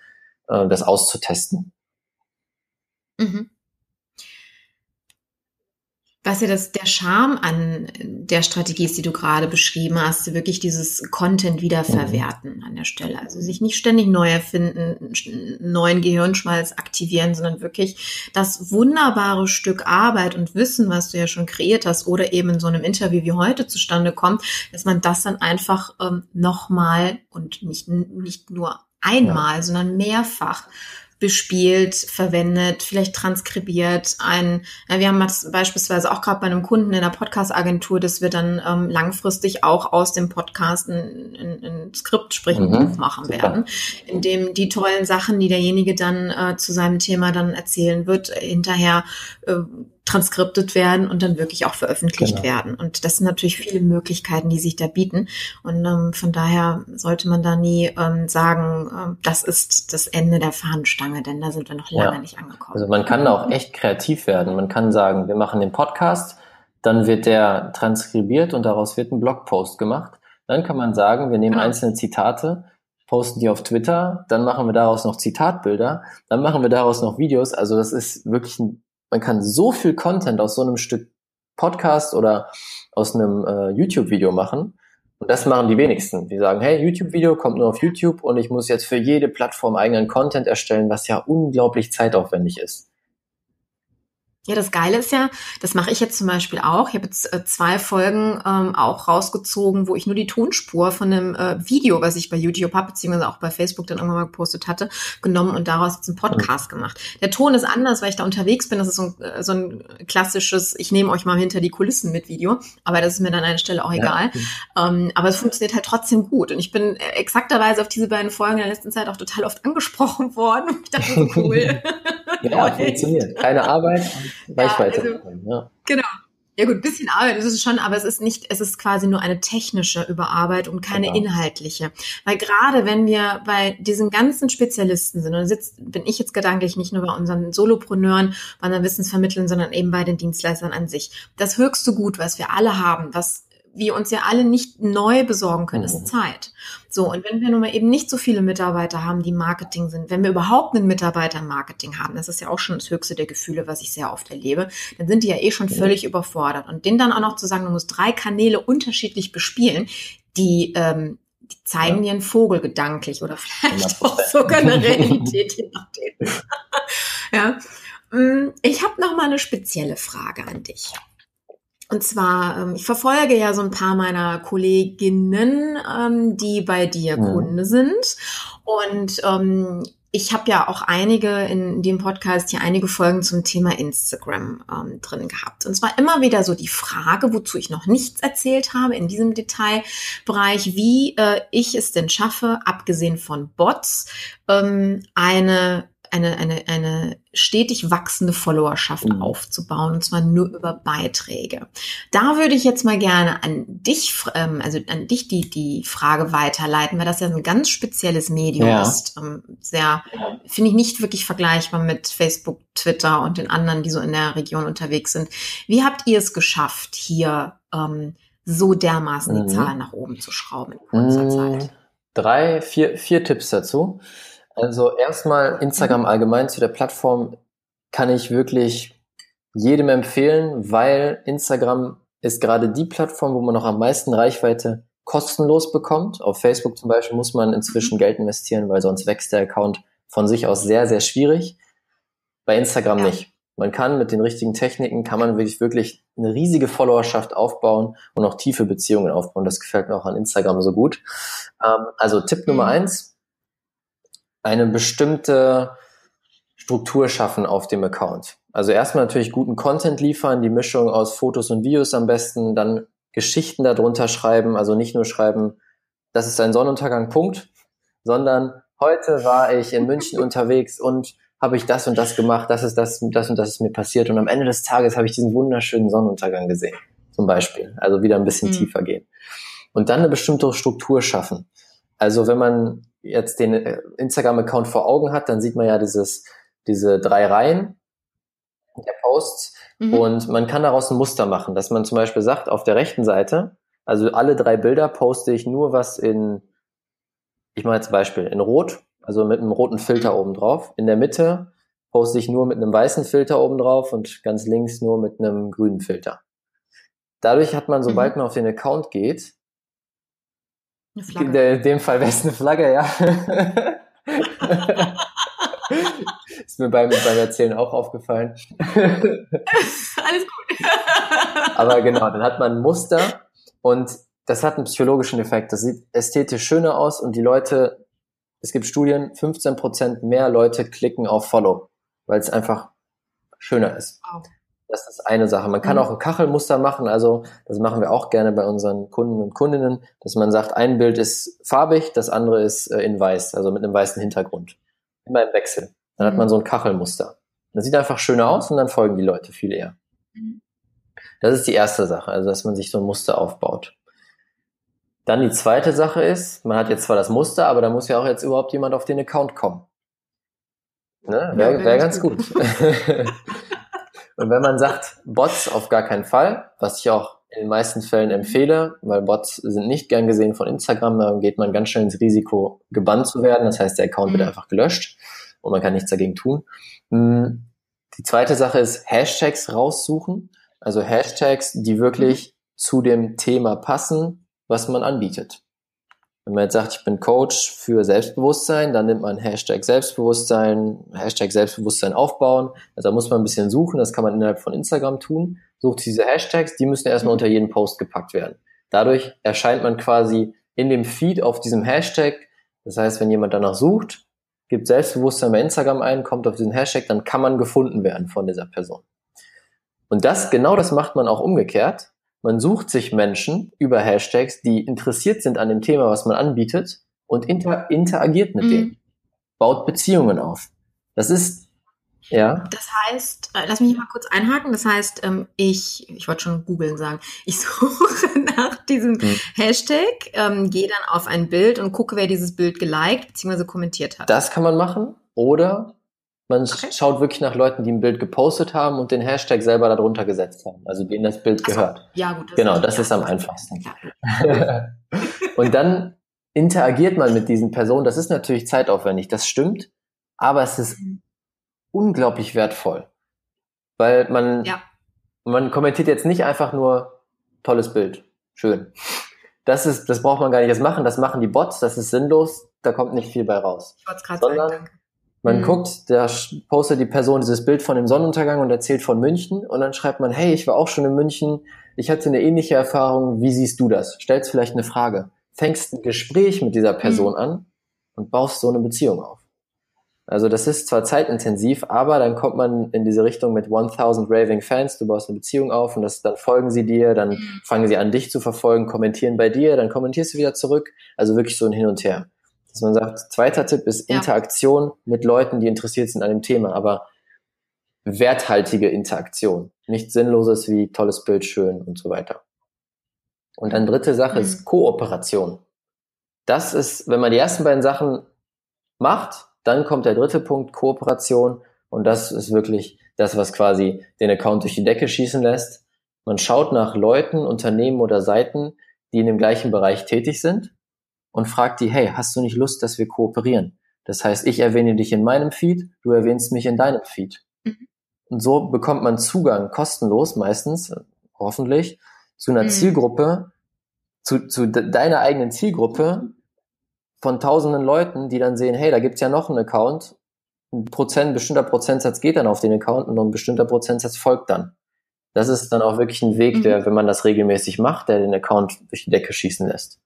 äh, das auszutesten. Mhm. Was ja das, der Charme an der Strategie ist, die du gerade beschrieben hast, wirklich dieses Content wiederverwerten mhm. an der Stelle. Also sich nicht ständig neu erfinden, neuen Gehirnschmalz aktivieren, sondern wirklich das wunderbare Stück Arbeit und Wissen, was du ja schon kreiert hast oder eben in so einem Interview wie heute zustande kommt, dass man das dann einfach ähm, nochmal und nicht, nicht nur einmal, ja. sondern mehrfach bespielt, verwendet, vielleicht transkribiert. Ein, wir haben das beispielsweise auch gerade bei einem Kunden in der Podcast-Agentur, dass wir dann ähm, langfristig auch aus dem Podcast ein, ein, ein Skript, sprich ein mhm. Buch machen werden, in dem die tollen Sachen, die derjenige dann äh, zu seinem Thema dann erzählen wird, hinterher äh, transkriptet werden und dann wirklich auch veröffentlicht genau. werden. Und das sind natürlich viele Möglichkeiten, die sich da bieten. Und ähm, von daher sollte man da nie ähm, sagen, äh, das ist das Ende der Fahnenstange, denn da sind wir noch lange ja. nicht angekommen. Also man kann da auch echt kreativ werden. Man kann sagen, wir machen den Podcast, dann wird der transkribiert und daraus wird ein Blogpost gemacht. Dann kann man sagen, wir nehmen genau. einzelne Zitate, posten die auf Twitter, dann machen wir daraus noch Zitatbilder, dann machen wir daraus noch Videos. Also das ist wirklich ein man kann so viel Content aus so einem Stück Podcast oder aus einem äh, YouTube-Video machen. Und das machen die wenigsten. Die sagen, hey, YouTube-Video kommt nur auf YouTube und ich muss jetzt für jede Plattform eigenen Content erstellen, was ja unglaublich zeitaufwendig ist. Ja, das Geile ist ja, das mache ich jetzt zum Beispiel auch. Ich habe jetzt äh, zwei Folgen ähm, auch rausgezogen, wo ich nur die Tonspur von einem äh, Video, was ich bei YouTube habe, beziehungsweise auch bei Facebook dann irgendwann mal gepostet hatte, genommen und daraus jetzt einen Podcast gemacht. Der Ton ist anders, weil ich da unterwegs bin. Das ist so ein, äh, so ein klassisches, ich nehme euch mal hinter die Kulissen mit Video, aber das ist mir dann an einer Stelle auch egal. Ja. Ähm, aber es funktioniert halt trotzdem gut. Und ich bin äh, exakterweise auf diese beiden Folgen in der letzten Zeit auch total oft angesprochen worden. Ich dachte so cool. ja, funktioniert. Keine Arbeit, Reichweite. Ja, also, ja. Genau. Ja gut, bisschen Arbeit ist es schon, aber es ist nicht, es ist quasi nur eine technische Überarbeitung und keine genau. inhaltliche. Weil gerade wenn wir bei diesen ganzen Spezialisten sind, und sitzt, bin ich jetzt gedanklich nicht nur bei unseren Solopreneuren, bei unseren Wissensvermittlern, sondern eben bei den Dienstleistern an sich. Das höchste Gut, was wir alle haben, was wir uns ja alle nicht neu besorgen können, ist mhm. Zeit. So, und wenn wir nun mal eben nicht so viele Mitarbeiter haben, die Marketing sind, wenn wir überhaupt einen Mitarbeiter im Marketing haben, das ist ja auch schon das höchste der Gefühle, was ich sehr oft erlebe, dann sind die ja eh schon völlig überfordert. Und denen dann auch noch zu sagen, du musst drei Kanäle unterschiedlich bespielen, die, ähm, die zeigen ja. dir einen Vogel gedanklich oder vielleicht auch sogar eine Realität, je nachdem. ja. Mm, ich habe noch mal eine spezielle Frage an dich. Und zwar, ähm, ich verfolge ja so ein paar meiner Kolleginnen, ähm, die bei dir mhm. Kunde sind. Und ähm, ich habe ja auch einige in dem Podcast hier einige Folgen zum Thema Instagram ähm, drin gehabt. Und zwar immer wieder so die Frage, wozu ich noch nichts erzählt habe in diesem Detailbereich, wie äh, ich es denn schaffe, abgesehen von Bots, ähm, eine eine, eine, eine stetig wachsende Followerschaft mhm. aufzubauen, und zwar nur über Beiträge. Da würde ich jetzt mal gerne an dich, ähm, also an dich die, die Frage weiterleiten, weil das ja ein ganz spezielles Medium ja. ist. Ähm, sehr, finde ich nicht wirklich vergleichbar mit Facebook, Twitter und den anderen, die so in der Region unterwegs sind. Wie habt ihr es geschafft, hier ähm, so dermaßen mhm. die Zahlen nach oben zu schrauben in kurzer mhm. Zeit? Drei, vier, vier Tipps dazu. Also erstmal Instagram mhm. allgemein zu der Plattform kann ich wirklich jedem empfehlen, weil Instagram ist gerade die Plattform, wo man noch am meisten Reichweite kostenlos bekommt. Auf Facebook zum Beispiel muss man inzwischen mhm. Geld investieren, weil sonst wächst der Account von sich aus sehr, sehr schwierig. Bei Instagram ja. nicht. Man kann mit den richtigen Techniken, kann man wirklich, wirklich eine riesige Followerschaft aufbauen und auch tiefe Beziehungen aufbauen. Das gefällt mir auch an Instagram so gut. Ähm, also Tipp Nummer mhm. eins, eine bestimmte Struktur schaffen auf dem Account. Also erstmal natürlich guten Content liefern, die Mischung aus Fotos und Videos am besten, dann Geschichten darunter schreiben, also nicht nur schreiben, das ist ein Sonnenuntergang, Punkt, sondern heute war ich in München unterwegs und habe ich das und das gemacht, das ist das, das und das ist mir passiert und am Ende des Tages habe ich diesen wunderschönen Sonnenuntergang gesehen, zum Beispiel. Also wieder ein bisschen mhm. tiefer gehen. Und dann eine bestimmte Struktur schaffen. Also wenn man jetzt den äh, Instagram-Account vor Augen hat, dann sieht man ja dieses, diese drei Reihen der Posts mhm. und man kann daraus ein Muster machen, dass man zum Beispiel sagt, auf der rechten Seite, also alle drei Bilder poste ich nur was in, ich mache jetzt Beispiel, in Rot, also mit einem roten Filter oben drauf. In der Mitte poste ich nur mit einem weißen Filter oben drauf und ganz links nur mit einem grünen Filter. Dadurch hat man, sobald mhm. man auf den Account geht, eine Flagge. In dem Fall wäre es eine Flagge, ja. Ist mir beim, beim Erzählen auch aufgefallen. Alles gut. Aber genau, dann hat man ein Muster und das hat einen psychologischen Effekt. Das sieht ästhetisch schöner aus und die Leute, es gibt Studien, 15% mehr Leute klicken auf Follow, weil es einfach schöner ist. Wow. Das ist eine Sache. Man kann mhm. auch ein Kachelmuster machen, also das machen wir auch gerne bei unseren Kunden und Kundinnen, dass man sagt, ein Bild ist farbig, das andere ist äh, in weiß, also mit einem weißen Hintergrund. Immer im Wechsel. Dann mhm. hat man so ein Kachelmuster. Das sieht einfach schöner aus und dann folgen die Leute viel eher. Mhm. Das ist die erste Sache, also dass man sich so ein Muster aufbaut. Dann die zweite Sache ist, man hat jetzt zwar das Muster, aber da muss ja auch jetzt überhaupt jemand auf den Account kommen. Ne? Wäre wär, wär ganz gut. Und wenn man sagt, Bots auf gar keinen Fall, was ich auch in den meisten Fällen empfehle, weil Bots sind nicht gern gesehen von Instagram, da geht man ganz schnell ins Risiko, gebannt zu werden. Das heißt, der Account mhm. wird einfach gelöscht und man kann nichts dagegen tun. Hm, die zweite Sache ist Hashtags raussuchen. Also Hashtags, die wirklich mhm. zu dem Thema passen, was man anbietet. Wenn man jetzt sagt, ich bin Coach für Selbstbewusstsein, dann nimmt man Hashtag Selbstbewusstsein, Hashtag Selbstbewusstsein aufbauen. Also da muss man ein bisschen suchen, das kann man innerhalb von Instagram tun. Sucht diese Hashtags, die müssen erstmal unter jeden Post gepackt werden. Dadurch erscheint man quasi in dem Feed auf diesem Hashtag. Das heißt, wenn jemand danach sucht, gibt Selbstbewusstsein bei Instagram ein, kommt auf diesen Hashtag, dann kann man gefunden werden von dieser Person. Und das, genau das macht man auch umgekehrt. Man sucht sich Menschen über Hashtags, die interessiert sind an dem Thema, was man anbietet und inter interagiert mit mhm. denen, baut Beziehungen auf. Das ist Ja. Das heißt, äh, lass mich mal kurz einhaken. Das heißt, ähm, ich, ich wollte schon googeln sagen, ich suche nach diesem hm. Hashtag, ähm, gehe dann auf ein Bild und gucke, wer dieses Bild geliked bzw. kommentiert hat. Das kann man machen. Oder man okay. schaut wirklich nach Leuten, die ein Bild gepostet haben und den Hashtag selber darunter gesetzt haben, also denen das Bild so, gehört. Ja, gut. Das genau, das ja, ist am einfachsten. und dann interagiert man mit diesen Personen. Das ist natürlich zeitaufwendig, das stimmt, aber es ist mhm. unglaublich wertvoll, weil man ja. man kommentiert jetzt nicht einfach nur tolles Bild, schön. Das ist, das braucht man gar nicht erst machen. Das machen die Bots. Das ist sinnlos. Da kommt nicht viel bei raus. Ich wollte gerade sagen, danke man mhm. guckt, da postet die Person dieses Bild von dem Sonnenuntergang und erzählt von München und dann schreibt man, hey, ich war auch schon in München, ich hatte eine ähnliche Erfahrung, wie siehst du das? Stellst vielleicht eine Frage, fängst ein Gespräch mit dieser Person mhm. an und baust so eine Beziehung auf. Also das ist zwar zeitintensiv, aber dann kommt man in diese Richtung mit 1000 raving Fans, du baust eine Beziehung auf und das, dann folgen sie dir, dann mhm. fangen sie an, dich zu verfolgen, kommentieren bei dir, dann kommentierst du wieder zurück. Also wirklich so ein Hin und Her dass man sagt, zweiter Tipp ist ja. Interaktion mit Leuten, die interessiert sind an dem Thema, aber werthaltige Interaktion. Nicht sinnloses wie tolles Bild, schön und so weiter. Und dann dritte Sache mhm. ist Kooperation. Das ist, wenn man die ersten beiden Sachen macht, dann kommt der dritte Punkt, Kooperation. Und das ist wirklich das, was quasi den Account durch die Decke schießen lässt. Man schaut nach Leuten, Unternehmen oder Seiten, die in dem gleichen Bereich tätig sind und fragt die, hey, hast du nicht Lust, dass wir kooperieren? Das heißt, ich erwähne dich in meinem Feed, du erwähnst mich in deinem Feed. Mhm. Und so bekommt man Zugang kostenlos meistens, hoffentlich, zu einer mhm. Zielgruppe, zu, zu deiner eigenen Zielgruppe von tausenden Leuten, die dann sehen, hey, da gibt's ja noch einen Account, ein Prozent, ein bestimmter Prozentsatz geht dann auf den Account und ein bestimmter Prozentsatz folgt dann. Das ist dann auch wirklich ein Weg, mhm. der, wenn man das regelmäßig macht, der den Account durch die Decke schießen lässt.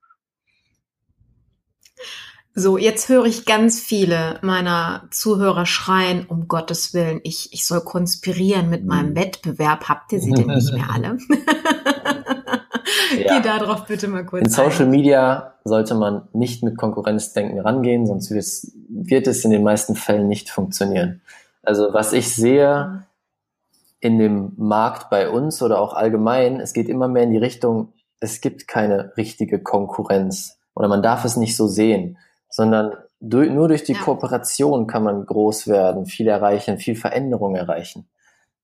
So, jetzt höre ich ganz viele meiner Zuhörer schreien, um Gottes Willen, ich, ich soll konspirieren mit meinem mhm. Wettbewerb. Habt ihr sie denn nicht mehr alle? ja. Geh darauf bitte mal kurz In Social Media sollte man nicht mit Konkurrenzdenken rangehen, sonst wird es in den meisten Fällen nicht funktionieren. Also was ich sehe in dem Markt bei uns oder auch allgemein, es geht immer mehr in die Richtung, es gibt keine richtige Konkurrenz oder man darf es nicht so sehen sondern durch, nur durch die ja. Kooperation kann man groß werden, viel erreichen, viel Veränderung erreichen.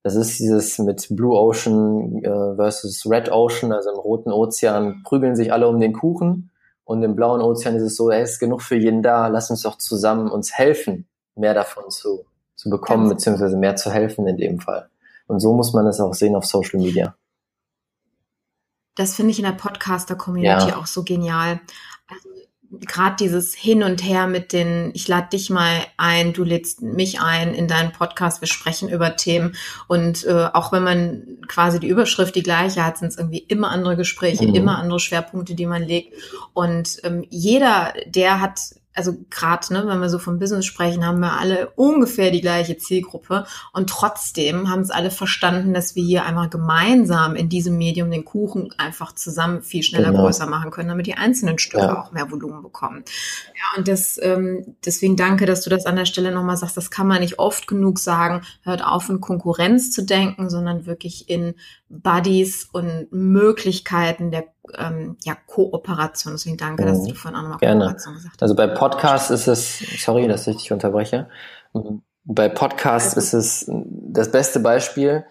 Das ist dieses mit Blue Ocean äh, versus Red Ocean, also im Roten Ozean prügeln sich alle um den Kuchen und im Blauen Ozean ist es so, es ist genug für jeden da, lass uns doch zusammen uns helfen, mehr davon zu, zu bekommen, Ganz beziehungsweise mehr zu helfen in dem Fall. Und so muss man es auch sehen auf Social Media. Das finde ich in der Podcaster-Community ja. auch so genial. Gerade dieses Hin und Her mit den, ich lade dich mal ein, du lädst mich ein in deinen Podcast, wir sprechen über Themen und äh, auch wenn man quasi die Überschrift die gleiche hat, sind es irgendwie immer andere Gespräche, mhm. immer andere Schwerpunkte, die man legt und ähm, jeder, der hat also gerade, ne, wenn wir so vom Business sprechen, haben wir alle ungefähr die gleiche Zielgruppe und trotzdem haben es alle verstanden, dass wir hier einfach gemeinsam in diesem Medium den Kuchen einfach zusammen viel schneller genau. größer machen können, damit die einzelnen Stücke ja. auch mehr Volumen bekommen. Ja, und das, ähm, deswegen danke, dass du das an der Stelle nochmal sagst. Das kann man nicht oft genug sagen. Hört auf, in Konkurrenz zu denken, sondern wirklich in Buddies und Möglichkeiten der ähm, ja, Kooperation. Deswegen danke, dass mhm. du vorhin auch nochmal Kooperation gesagt hast. Also bei Podcasts ist es, sorry, dass ich dich unterbreche. Mhm. Bei Podcasts also, ist es das beste Beispiel.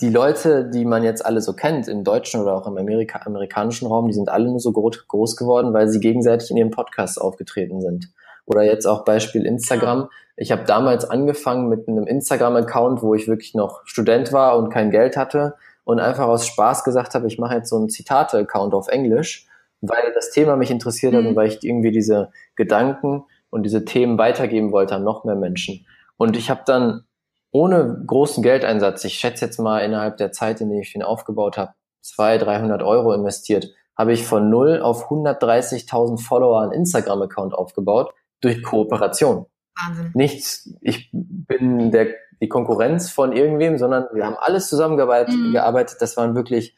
Die Leute, die man jetzt alle so kennt, im deutschen oder auch im Amerika amerikanischen Raum, die sind alle nur so groß geworden, weil sie gegenseitig in ihren Podcasts aufgetreten sind. Oder jetzt auch Beispiel Instagram. Ich habe damals angefangen mit einem Instagram-Account, wo ich wirklich noch Student war und kein Geld hatte und einfach aus Spaß gesagt habe, ich mache jetzt so einen Zitate-Account auf Englisch, weil das Thema mich interessiert mhm. hat und mhm. weil ich irgendwie diese Gedanken und diese Themen weitergeben wollte an noch mehr Menschen. Und ich habe dann ohne großen Geldeinsatz, ich schätze jetzt mal innerhalb der Zeit, in der ich den aufgebaut habe, 200, 300 Euro investiert, habe ich von null auf 130.000 Follower einen Instagram-Account aufgebaut durch Kooperation. Wahnsinn. Nichts, ich bin der die Konkurrenz von irgendwem, sondern wir haben alles zusammengearbeitet. Mhm. Gearbeitet. Das waren wirklich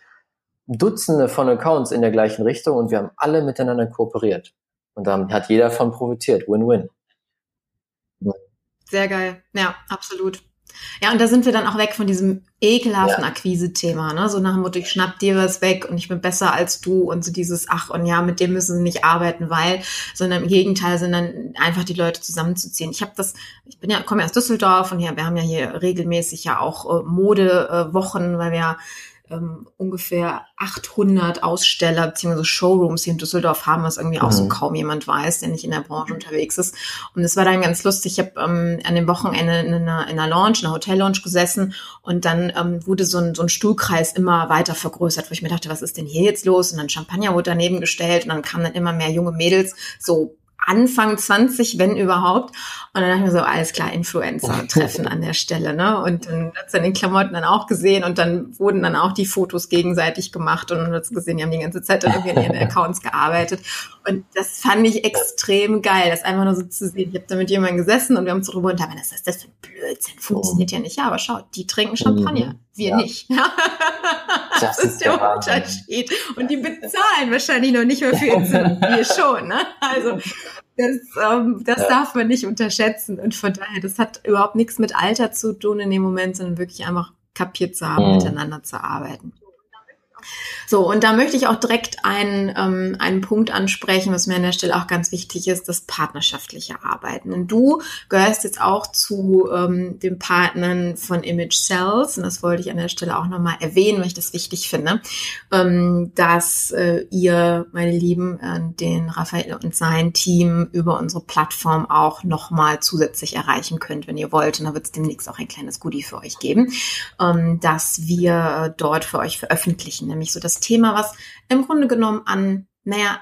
Dutzende von Accounts in der gleichen Richtung und wir haben alle miteinander kooperiert. Und dann hat jeder von profitiert. Win-win. Sehr geil. Ja, absolut. Ja, und da sind wir dann auch weg von diesem ekelhaften Ja. Akquise-Thema, ne? So nach dem Motto, ich schnapp dir was weg und ich bin besser als du und so dieses, ach und ja, mit dem müssen sie nicht arbeiten, weil, sondern im Gegenteil, sondern einfach die Leute zusammenzuziehen. Ich habe das, ich bin ja, komme ja aus Düsseldorf und ja, wir haben ja hier regelmäßig ja auch äh, Modewochen, weil wir ja ähm, ungefähr 800 Aussteller bzw. Showrooms hier in Düsseldorf haben, was irgendwie auch so Mhm. kaum jemand weiß, der nicht in der Branche unterwegs ist. Und es war dann ganz lustig. Ich habe ähm, an dem Wochenende in einer, in einer Lounge, in einer Hotel-Lounge gesessen und dann ähm, wurde so ein, so ein Stuhlkreis immer weiter vergrößert, wo ich mir dachte, was ist denn hier jetzt los? Und dann Champagner wurde daneben gestellt und dann kamen dann immer mehr junge Mädels, so Anfang 20, wenn überhaupt. Und dann dachte ich mir so, alles klar, Influencer-Treffen an der Stelle, ne? Und dann hat's dann den Klamotten dann auch gesehen und dann wurden dann auch die Fotos gegenseitig gemacht und man hat's gesehen, die haben die ganze Zeit dann irgendwie in ihren Accounts gearbeitet. Und das fand ich extrem geil, das einfach nur so zu sehen. Ich habe da mit jemandem gesessen und wir haben so drüber unterhalten, was ist das für ein Blödsinn? Funktioniert ja nicht. Ja, aber schau, die trinken Champagner, wir Ja. nicht. Das, Das ist der Wahnsinn. Unterschied. Und die bezahlen wahrscheinlich noch nicht mehr für Zimmer. Wir schon, ne? Also das, ähm, das Ja. darf man nicht unterschätzen. Und von daher, das hat überhaupt nichts mit Alter zu tun in dem Moment, sondern wirklich einfach kapiert zu haben, Mhm. miteinander zu arbeiten. So, und da möchte ich auch direkt einen, ähm, einen Punkt ansprechen, was mir an der Stelle auch ganz wichtig ist, das partnerschaftliche Arbeiten. Und du gehörst jetzt auch zu ähm, den Partnern von Image Cells, und das wollte ich an der Stelle auch nochmal erwähnen, weil ich das wichtig finde, ähm, dass äh, ihr, meine Lieben, äh, den Raphael und sein Team über unsere Plattform auch nochmal zusätzlich erreichen könnt, wenn ihr wollt. Und da wird es demnächst auch ein kleines Goodie für euch geben, ähm, dass wir äh, dort für euch veröffentlichen, nämlich so das Thema, was im Grunde genommen an naja,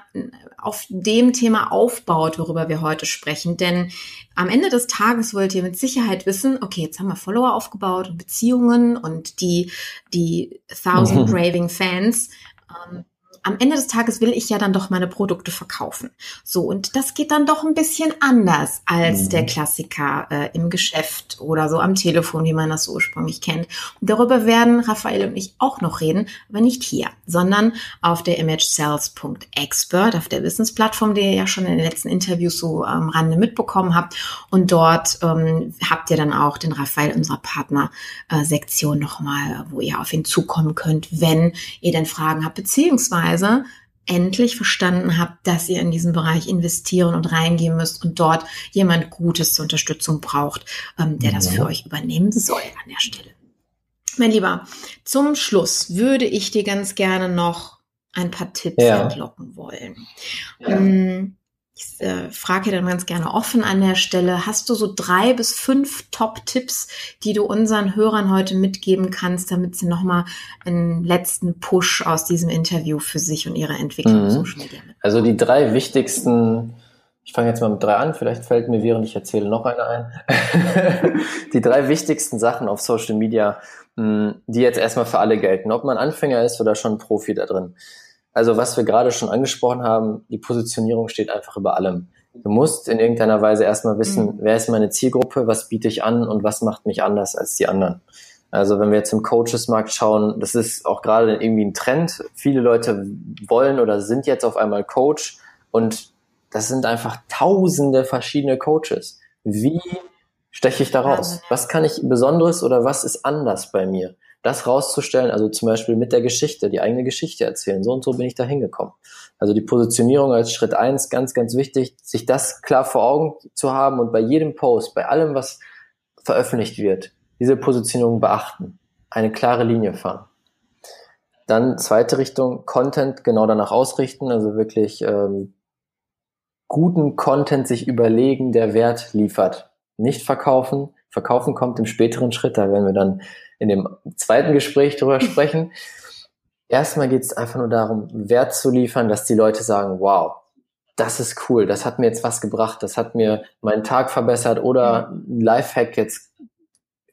auf dem Thema aufbaut, worüber wir heute sprechen. Denn am Ende des Tages wollt ihr mit Sicherheit wissen, okay, jetzt haben wir Follower aufgebaut und Beziehungen und die, die Thousand. Raving Fans. Ähm, am Ende des Tages will ich ja dann doch meine Produkte verkaufen. So, und das geht dann doch ein bisschen anders als Mhm. der Klassiker äh, im Geschäft oder so am Telefon, wie man das so ursprünglich kennt. Und darüber werden Raphael und ich auch noch reden, aber nicht hier, sondern auf der imagesales.expert, auf der Wissensplattform, die ihr ja schon in den letzten Interviews so am Rande mitbekommen habt. Und dort ähm, habt ihr dann auch den Raphael unserer Partner-Sektion nochmal, wo ihr auf ihn zukommen könnt, wenn ihr denn Fragen habt, beziehungsweise endlich verstanden habt, dass ihr in diesen Bereich investieren und reingehen müsst und dort jemand Gutes zur Unterstützung braucht, ähm, der das Ja. für euch übernehmen soll an der Stelle. Mein Lieber, zum Schluss würde ich dir ganz gerne noch ein paar Tipps Ja. entlocken wollen. Ja. Mm, Ich äh, frage dann ganz gerne offen an der Stelle, hast du so drei bis fünf Top-Tipps, die du unseren Hörern heute mitgeben kannst, damit sie nochmal einen letzten Push aus diesem Interview für sich und ihre Entwicklung Mhm. Social Media mit? Also die drei wichtigsten, ich fange jetzt mal mit drei an, vielleicht fällt mir während ich erzähle noch eine ein. die drei wichtigsten Sachen auf Social Media, mh, die jetzt erstmal für alle gelten, ob man Anfänger ist oder schon Profi da drin. Also was wir gerade schon angesprochen haben, die Positionierung steht einfach über allem. Du musst in irgendeiner Weise erstmal wissen, Mhm. wer ist meine Zielgruppe, was biete ich an und was macht mich anders als die anderen. Also wenn wir jetzt im Coaches-Markt schauen, das ist auch gerade irgendwie ein Trend. Viele Leute wollen oder sind jetzt auf einmal Coach und das sind einfach tausende verschiedene Coaches. Wie steche ich da raus? Was kann ich Besonderes oder was ist anders bei mir? Das rauszustellen, also zum Beispiel mit der Geschichte, die eigene Geschichte erzählen. So und so bin ich da hingekommen. Also die Positionierung als Schritt eins, ganz, ganz wichtig, sich das klar vor Augen zu haben und bei jedem Post, bei allem, was veröffentlicht wird, diese Positionierung beachten, eine klare Linie fahren. Dann zweite Richtung, Content genau danach ausrichten, also wirklich ähm, guten Content sich überlegen, der Wert liefert. Nicht verkaufen. Verkaufen kommt im späteren Schritt, da werden wir dann in dem zweiten Gespräch drüber sprechen. Erstmal geht es einfach nur darum, Wert zu liefern, dass die Leute sagen, wow, das ist cool, das hat mir jetzt was gebracht, das hat mir meinen Tag verbessert oder ein Lifehack, jetzt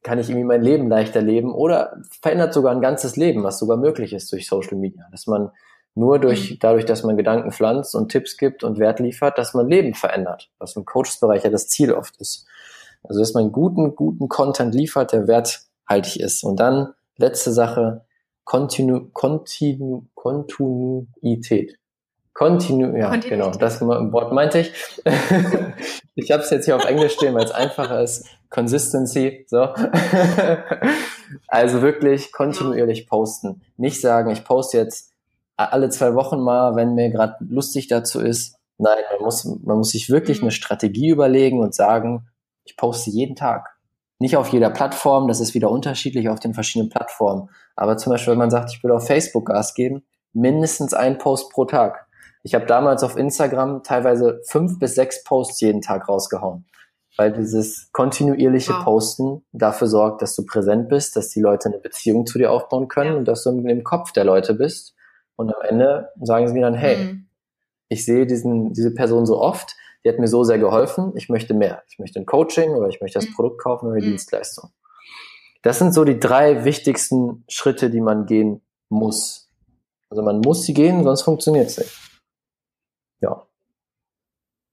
kann ich irgendwie mein Leben leichter leben oder verändert sogar ein ganzes Leben, was sogar möglich ist durch Social Media, dass man nur durch, dadurch, dass man Gedanken pflanzt und Tipps gibt und Wert liefert, dass man Leben verändert, was im Coaches-Bereich ja das Ziel oft ist. Also, dass man guten, guten Content liefert, der werthaltig ist. Und dann, letzte Sache, Kontinu, Kontinu, Kontinuität. Kontinu ja, genau, das Wort meinte ich. ich habe es jetzt hier auf Englisch stehen, weil es einfacher ist. Consistency, so. also wirklich kontinuierlich posten. Nicht sagen, ich poste jetzt alle zwei Wochen mal, wenn mir gerade lustig dazu ist. Nein, man muss, man muss sich wirklich mhm. eine Strategie überlegen und sagen, ich poste jeden Tag. Nicht auf jeder Plattform, das ist wieder unterschiedlich auf den verschiedenen Plattformen. Aber zum Beispiel, wenn man sagt, ich will auf Facebook Gas geben, mindestens ein Post pro Tag. Ich habe damals auf Instagram teilweise fünf bis sechs Posts jeden Tag rausgehauen, weil dieses kontinuierliche wow. Posten dafür sorgt, dass du präsent bist, dass die Leute eine Beziehung zu dir aufbauen können ja. und dass du im Kopf der Leute bist. Und am Ende sagen sie mir dann, hey, mhm. ich sehe diesen, diese Person so oft, die hat mir so sehr geholfen, ich möchte mehr. Ich möchte ein Coaching oder ich möchte das mhm. Produkt kaufen oder die mhm. Dienstleistung. Das sind so die drei wichtigsten Schritte, die man gehen muss. Also man muss sie gehen, sonst funktioniert es nicht. Ja.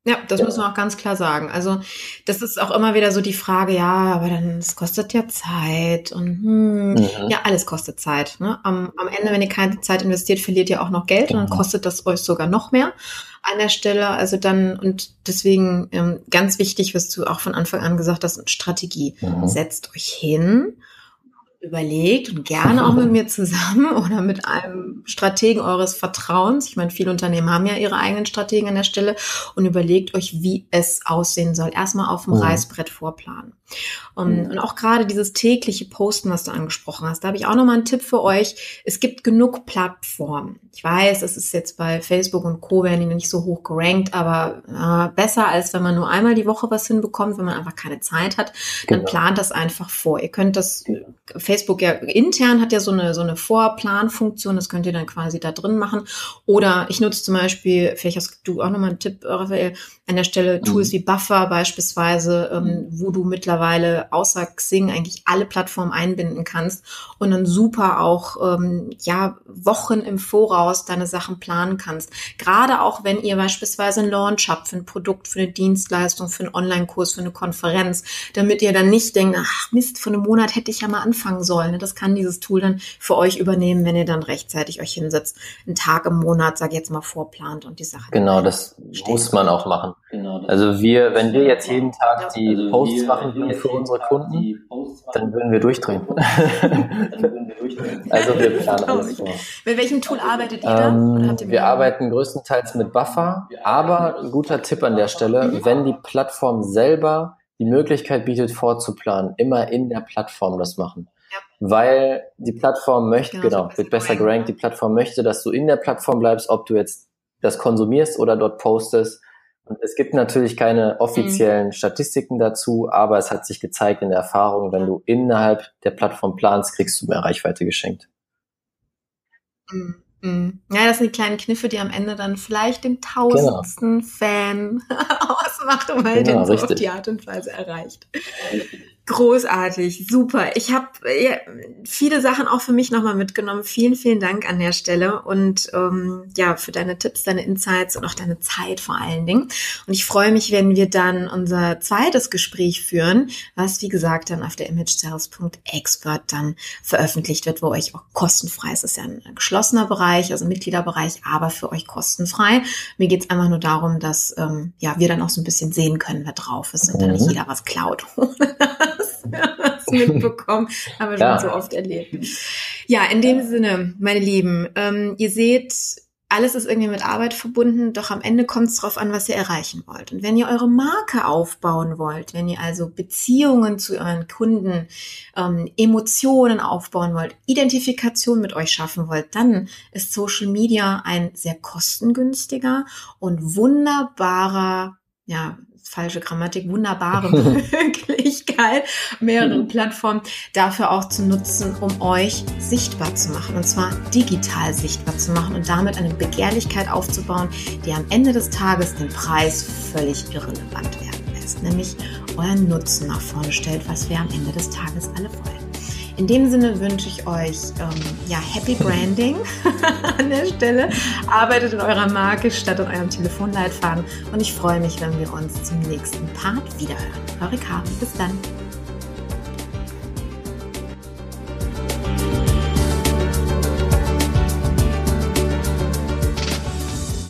Ja, das ja. muss man auch ganz klar sagen. Also das ist auch immer wieder so die Frage, ja, aber dann es kostet ja Zeit und hm, mhm. ja, alles kostet Zeit. Ne? Am, am Ende, wenn ihr keine Zeit investiert, verliert ihr auch noch Geld genau. und dann mhm. kostet das euch sogar noch mehr an der Stelle. Also dann, und deswegen ähm, ganz wichtig, was du auch von Anfang an gesagt hast, Strategie. Mhm. Setzt euch hin überlegt und gerne auch mit mir zusammen oder mit einem Strategen eures Vertrauens. Ich meine, viele Unternehmen haben ja ihre eigenen Strategen an der Stelle und überlegt euch, wie es aussehen soll. Erstmal auf dem mhm. Reißbrett vorplanen. Und, mhm. und auch gerade dieses tägliche Posten, was du angesprochen hast, da habe ich auch nochmal einen Tipp für euch. Es gibt genug Plattformen. Ich weiß, es ist jetzt bei Facebook und Co. werden die nicht so hoch gerankt, aber äh, besser als wenn man nur einmal die Woche was hinbekommt, wenn man einfach keine Zeit hat, dann genau. plant das einfach vor. Ihr könnt das Facebook ja intern hat ja so eine, so eine Vorplanfunktion, das könnt ihr dann quasi da drin machen. Oder ich nutze zum Beispiel, vielleicht hast du auch nochmal einen Tipp, Raphael, an der Stelle Tools mhm. wie Buffer beispielsweise, ähm, wo du mittlerweile außer Xing eigentlich alle Plattformen einbinden kannst und dann super auch ähm, ja Wochen im Voraus deine Sachen planen kannst. Gerade auch wenn ihr beispielsweise einen Launch habt für ein Produkt, für eine Dienstleistung, für einen Online-Kurs, für eine Konferenz, damit ihr dann nicht denkt, ach Mist, vor einem Monat hätte ich ja mal anfangen anfangen soll. Ne? Das kann dieses Tool dann für euch übernehmen, wenn ihr dann rechtzeitig euch hinsetzt, einen Tag im Monat, sag ich jetzt mal, vorplant und die Sache. Genau, das steht. muss man auch machen. Genau, also wir, wenn wir jetzt jeden Tag die also Posts machen würden für unsere Kunden, dann würden wir durchdrehen. also wir planen alles vor. Mit welchem Tool arbeitet ihr ähm, da? wir arbeiten größtenteils mit Buffer, aber ein guter Tipp an der Stelle, mhm. wenn die Plattform selber die Möglichkeit bietet, vorzuplanen, immer in der Plattform das machen. Ja. Weil die Plattform möchte, genau, genau wird besser gerankt, die Plattform möchte, dass du in der Plattform bleibst, ob du jetzt das konsumierst oder dort postest. Und es gibt natürlich keine offiziellen mhm. Statistiken dazu, aber es hat sich gezeigt in der Erfahrung, wenn du innerhalb der Plattform planst, kriegst du mehr Reichweite geschenkt. Mhm. Mhm. Ja, das sind die kleinen Kniffe, die am Ende dann vielleicht den tausendsten genau. Fan ausmacht und halt genau, den so auf die Art und Weise erreicht. Großartig, super. Ich habe ja, viele Sachen auch für mich nochmal mitgenommen. Vielen, vielen Dank an der Stelle und ähm, ja, für deine Tipps, deine Insights und auch deine Zeit vor allen Dingen. Und ich freue mich, wenn wir dann unser zweites Gespräch führen, was wie gesagt dann auf der imagesales.expert dann veröffentlicht wird, wo euch auch kostenfrei ist. Es ist ja ein geschlossener Bereich, also ein Mitgliederbereich, aber für euch kostenfrei. Mir geht es einfach nur darum, dass ähm, ja wir dann auch so ein bisschen sehen können, wer drauf ist und dann nicht mhm. jeder was klaut. was mitbekommen, haben wir ja. schon so oft erlebt. Ja, in dem Sinne, meine Lieben, ähm, ihr seht, alles ist irgendwie mit Arbeit verbunden, doch am Ende kommt es darauf an, was ihr erreichen wollt. Und wenn ihr eure Marke aufbauen wollt, wenn ihr also Beziehungen zu euren Kunden, ähm, Emotionen aufbauen wollt, Identifikation mit euch schaffen wollt, dann ist Social Media ein sehr kostengünstiger und wunderbarer ja, falsche Grammatik, wunderbare Möglichkeit, mehrere Plattformen dafür auch zu nutzen, um euch sichtbar zu machen. Und zwar digital sichtbar zu machen und damit eine Begehrlichkeit aufzubauen, die am Ende des Tages den Preis völlig irrelevant werden lässt. Nämlich euren Nutzen nach vorne stellt, was wir am Ende des Tages alle wollen. In dem Sinne wünsche ich euch ähm, ja, Happy Branding an der Stelle. Arbeitet in eurer Marke statt in eurem Telefonleitfaden. Und ich freue mich, wenn wir uns zum nächsten Part wiederhören. Eure Karin, bis dann.